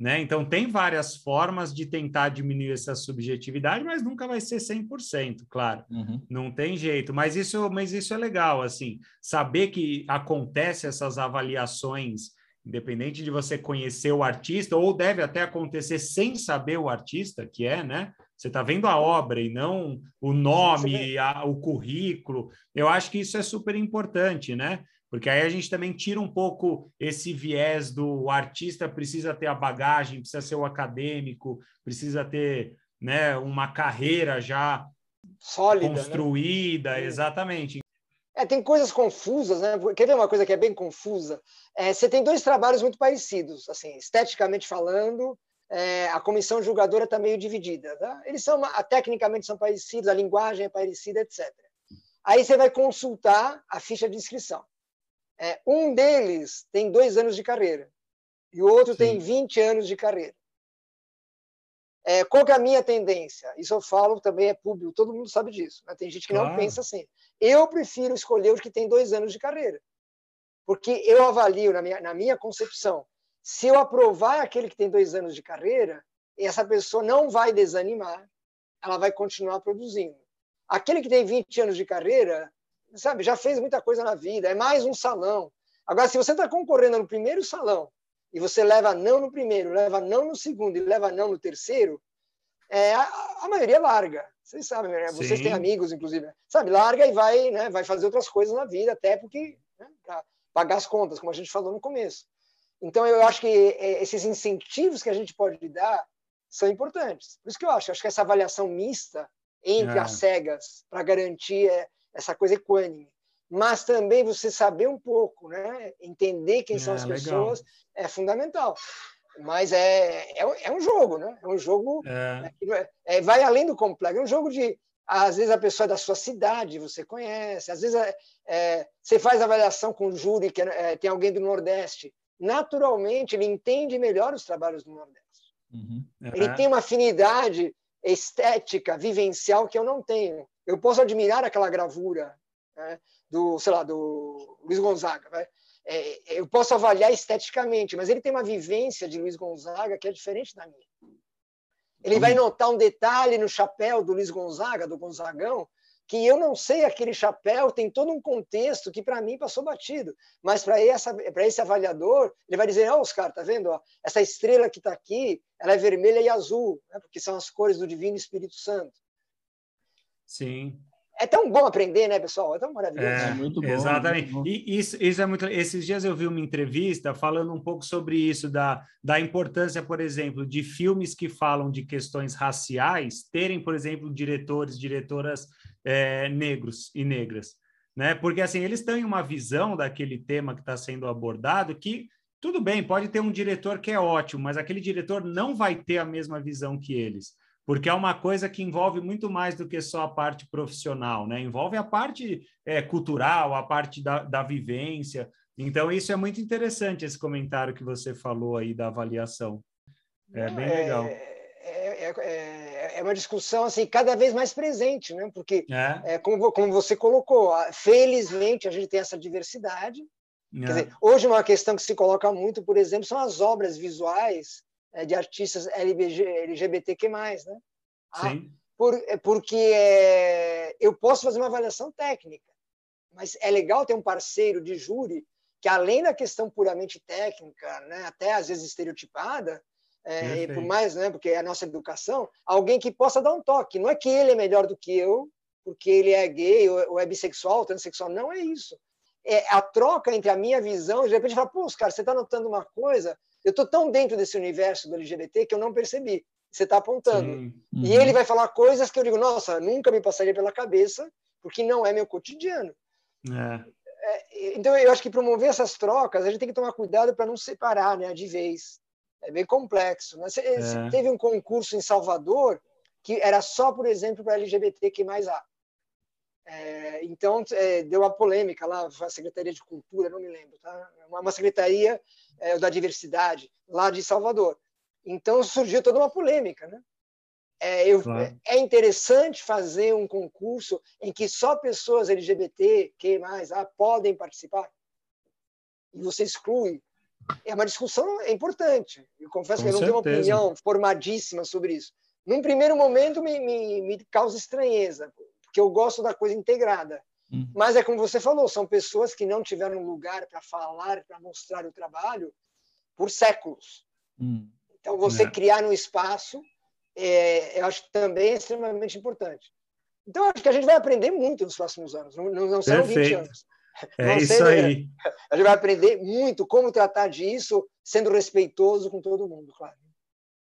né? Então tem várias formas de tentar diminuir essa subjetividade, mas nunca vai ser 100%, claro. Uhum. Não tem jeito, mas isso, mas isso é legal, assim, saber que acontece essas avaliações independente de você conhecer o artista, ou deve até acontecer sem saber o artista, que é, né? Você está vendo a obra e não o nome, a, o currículo. Eu acho que isso é super importante, né? Porque aí a gente também tira um pouco esse viés do artista precisa ter a bagagem, precisa ser o acadêmico, precisa ter né, uma carreira já sólida, né? construída, né? exatamente. É, tem coisas confusas, né? Quer ver uma coisa que é bem confusa? É, você tem dois trabalhos muito parecidos, assim, esteticamente falando, é, a comissão julgadora está meio dividida. Tá? Eles são, tecnicamente são parecidos, a linguagem é parecida, etc. Aí você vai consultar a ficha de inscrição. É, um deles tem dois anos de carreira e o outro Sim. tem 20 anos de carreira. É, qual que é a minha tendência? Isso eu falo também é público, todo mundo sabe disso. Né? Tem gente que claro. não pensa assim. Eu prefiro escolher os que têm dois anos de carreira, porque eu avalio, na minha, na minha concepção, se eu aprovar aquele que tem dois anos de carreira, essa pessoa não vai desanimar, ela vai continuar produzindo. Aquele que tem 20 anos de carreira, sabe, já fez muita coisa na vida, é mais um salão. Agora, se você está concorrendo no primeiro salão e você leva não no primeiro, leva não no segundo e leva não no terceiro, é, a, a maioria larga. Vocês sabem, né? vocês têm amigos, inclusive, sabe, larga e vai, né, vai fazer outras coisas na vida, até porque né, para pagar as contas, como a gente falou no começo. Então, eu acho que é, esses incentivos que a gente pode dar são importantes. Por isso que eu acho, acho que essa avaliação mista entre é. as cegas para garantir é, essa coisa equânime, mas também você saber um pouco, né, entender quem é, são as pessoas legal. é fundamental. Mas é, é, é, um jogo, né? É um jogo é. Né, é, vai além do complexo. É um jogo de às vezes a pessoa é da sua cidade você conhece, às vezes você faz avaliação com o júri que tem alguém do Nordeste naturalmente ele entende melhor os trabalhos do Nordeste. Uhum. Ele tem uma afinidade estética, vivencial que eu não tenho. Eu posso admirar aquela gravura né, do, sei lá, do Luiz Gonzaga, vai? é, eu posso avaliar esteticamente, mas ele tem uma vivência de Luiz Gonzaga que é diferente da minha. Ele vai notar um detalhe no chapéu do Luiz Gonzaga, do Gonzagão, que eu não sei aquele chapéu, tem todo um contexto que para mim passou batido. Mas para esse avaliador, ele vai dizer: Ó, oh, Oscar, tá vendo? Ó, essa estrela que está aqui, ela é vermelha e azul, né? porque são as cores do Divino Espírito Santo. Sim. É tão bom aprender, né, pessoal? É tão maravilhoso. É, é muito bom. Exatamente. Muito bom. E isso, isso é muito. Esses dias eu vi uma entrevista falando um pouco sobre isso, da, da importância, por exemplo, de filmes que falam de questões raciais terem, por exemplo, diretores, diretoras é, negros e negras. Né? Porque assim, eles têm uma visão daquele tema que está sendo abordado que tudo bem, pode ter um diretor que é ótimo, mas aquele diretor não vai ter a mesma visão que eles porque é uma coisa que envolve muito mais do que só a parte profissional, né? Envolve a parte é, cultural, a parte da, da vivência. Então, isso é muito interessante, esse comentário que você falou aí da avaliação. É bem é, legal. É, é, é, é, uma discussão assim cada vez mais presente, né? Porque, é. como, como você colocou, felizmente a gente tem essa diversidade. Quer dizer, hoje uma questão que se coloca muito, por exemplo, são as obras visuais é, de artistas LGBTQ+, né? Ah, Sim. Por, é porque é, eu posso fazer uma avaliação técnica, mas é legal ter um parceiro de júri que, além da questão puramente técnica, né, até às vezes estereotipada, é, por mais, né, porque é a nossa educação, alguém que possa dar um toque. Não é que ele é melhor do que eu, porque ele é gay ou, é bissexual, ou transexual. Não é isso. É a troca entre a minha visão, de repente, fala, pô, cara, você está notando uma coisa eu estou tão dentro desse universo do LGBT que eu não percebi. Você está apontando. Uhum. E ele vai falar coisas que eu digo, nossa, nunca me passaria pela cabeça, porque não é meu cotidiano. É. É, então, eu acho que promover essas trocas, a gente tem que tomar cuidado para não separar né, de vez. É bem complexo. Né? É. Teve um concurso em Salvador que era só, por exemplo, para LGBT que mais há. É, então, é, deu uma polêmica lá, a Secretaria de Cultura, não me lembro, tá? uma, uma secretaria é, da diversidade lá de Salvador. Então, surgiu toda uma polêmica. Né? É, eu, claro. é interessante fazer um concurso em que só pessoas LGBT, que mais, ah, podem participar, e você exclui. É uma discussão importante. Eu confesso Com que eu não certeza. tenho uma opinião formadíssima sobre isso. Num primeiro momento, me, me, me causa estranheza porque eu gosto da coisa integrada. Hum. Mas é como você falou, são pessoas que não tiveram lugar para falar, para mostrar o trabalho por séculos. Hum. Então, você é. criar um espaço, é, eu acho que também é extremamente importante. Então, acho que a gente vai aprender muito nos próximos anos, não, não serão Perfeito. 20 anos. É isso aí. A gente vai aprender muito como tratar disso, sendo respeitoso com todo mundo, claro.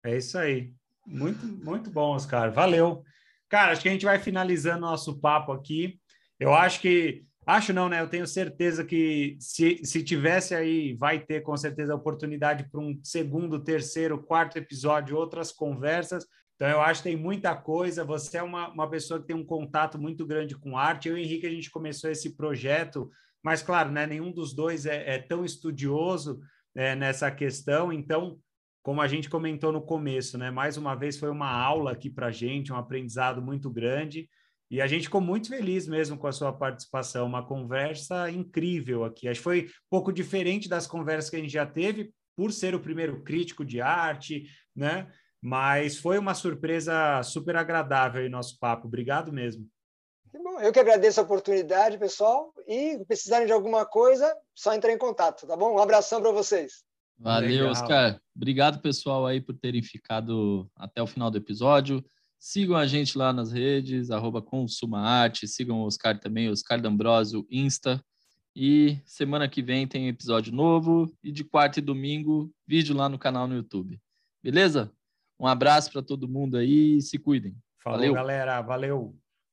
É isso aí. Muito, muito bom, Oscar. Valeu. Cara, acho que a gente vai finalizando nosso papo aqui. Eu acho que. Acho não, né? Eu tenho certeza que se, se tivesse aí, vai ter com certeza a oportunidade para um segundo, terceiro, quarto episódio, outras conversas. Então, eu acho que tem muita coisa. Você é uma, uma pessoa que tem um contato muito grande com arte. Eu e o Henrique, a gente começou esse projeto, mas, claro, né, nenhum dos dois é, é tão estudioso é, nessa questão. Então, como a gente comentou no começo, né? Mais uma vez foi uma aula aqui para a gente, um aprendizado muito grande. E a gente ficou muito feliz mesmo com a sua participação, uma conversa incrível aqui. Acho que foi um pouco diferente das conversas que a gente já teve, por ser o primeiro crítico de arte, né? Mas foi uma surpresa super agradável aí nosso papo. Obrigado mesmo. Bom, eu que agradeço a oportunidade, pessoal. E precisarem de alguma coisa, só entrar em contato, tá bom? Um abração para vocês. Valeu, Legal. Oscar. Obrigado, pessoal, aí por terem ficado até o final do episódio. Sigam a gente lá nas redes, arroba Consuma Arte. Sigam o Oscar também, Oscar D'Ambrosio, Insta. E semana que vem tem episódio novo. E de quarta e domingo, vídeo lá no canal no YouTube. Beleza? Um abraço para todo mundo aí e se cuidem. Falou, Valeu. galera. Valeu.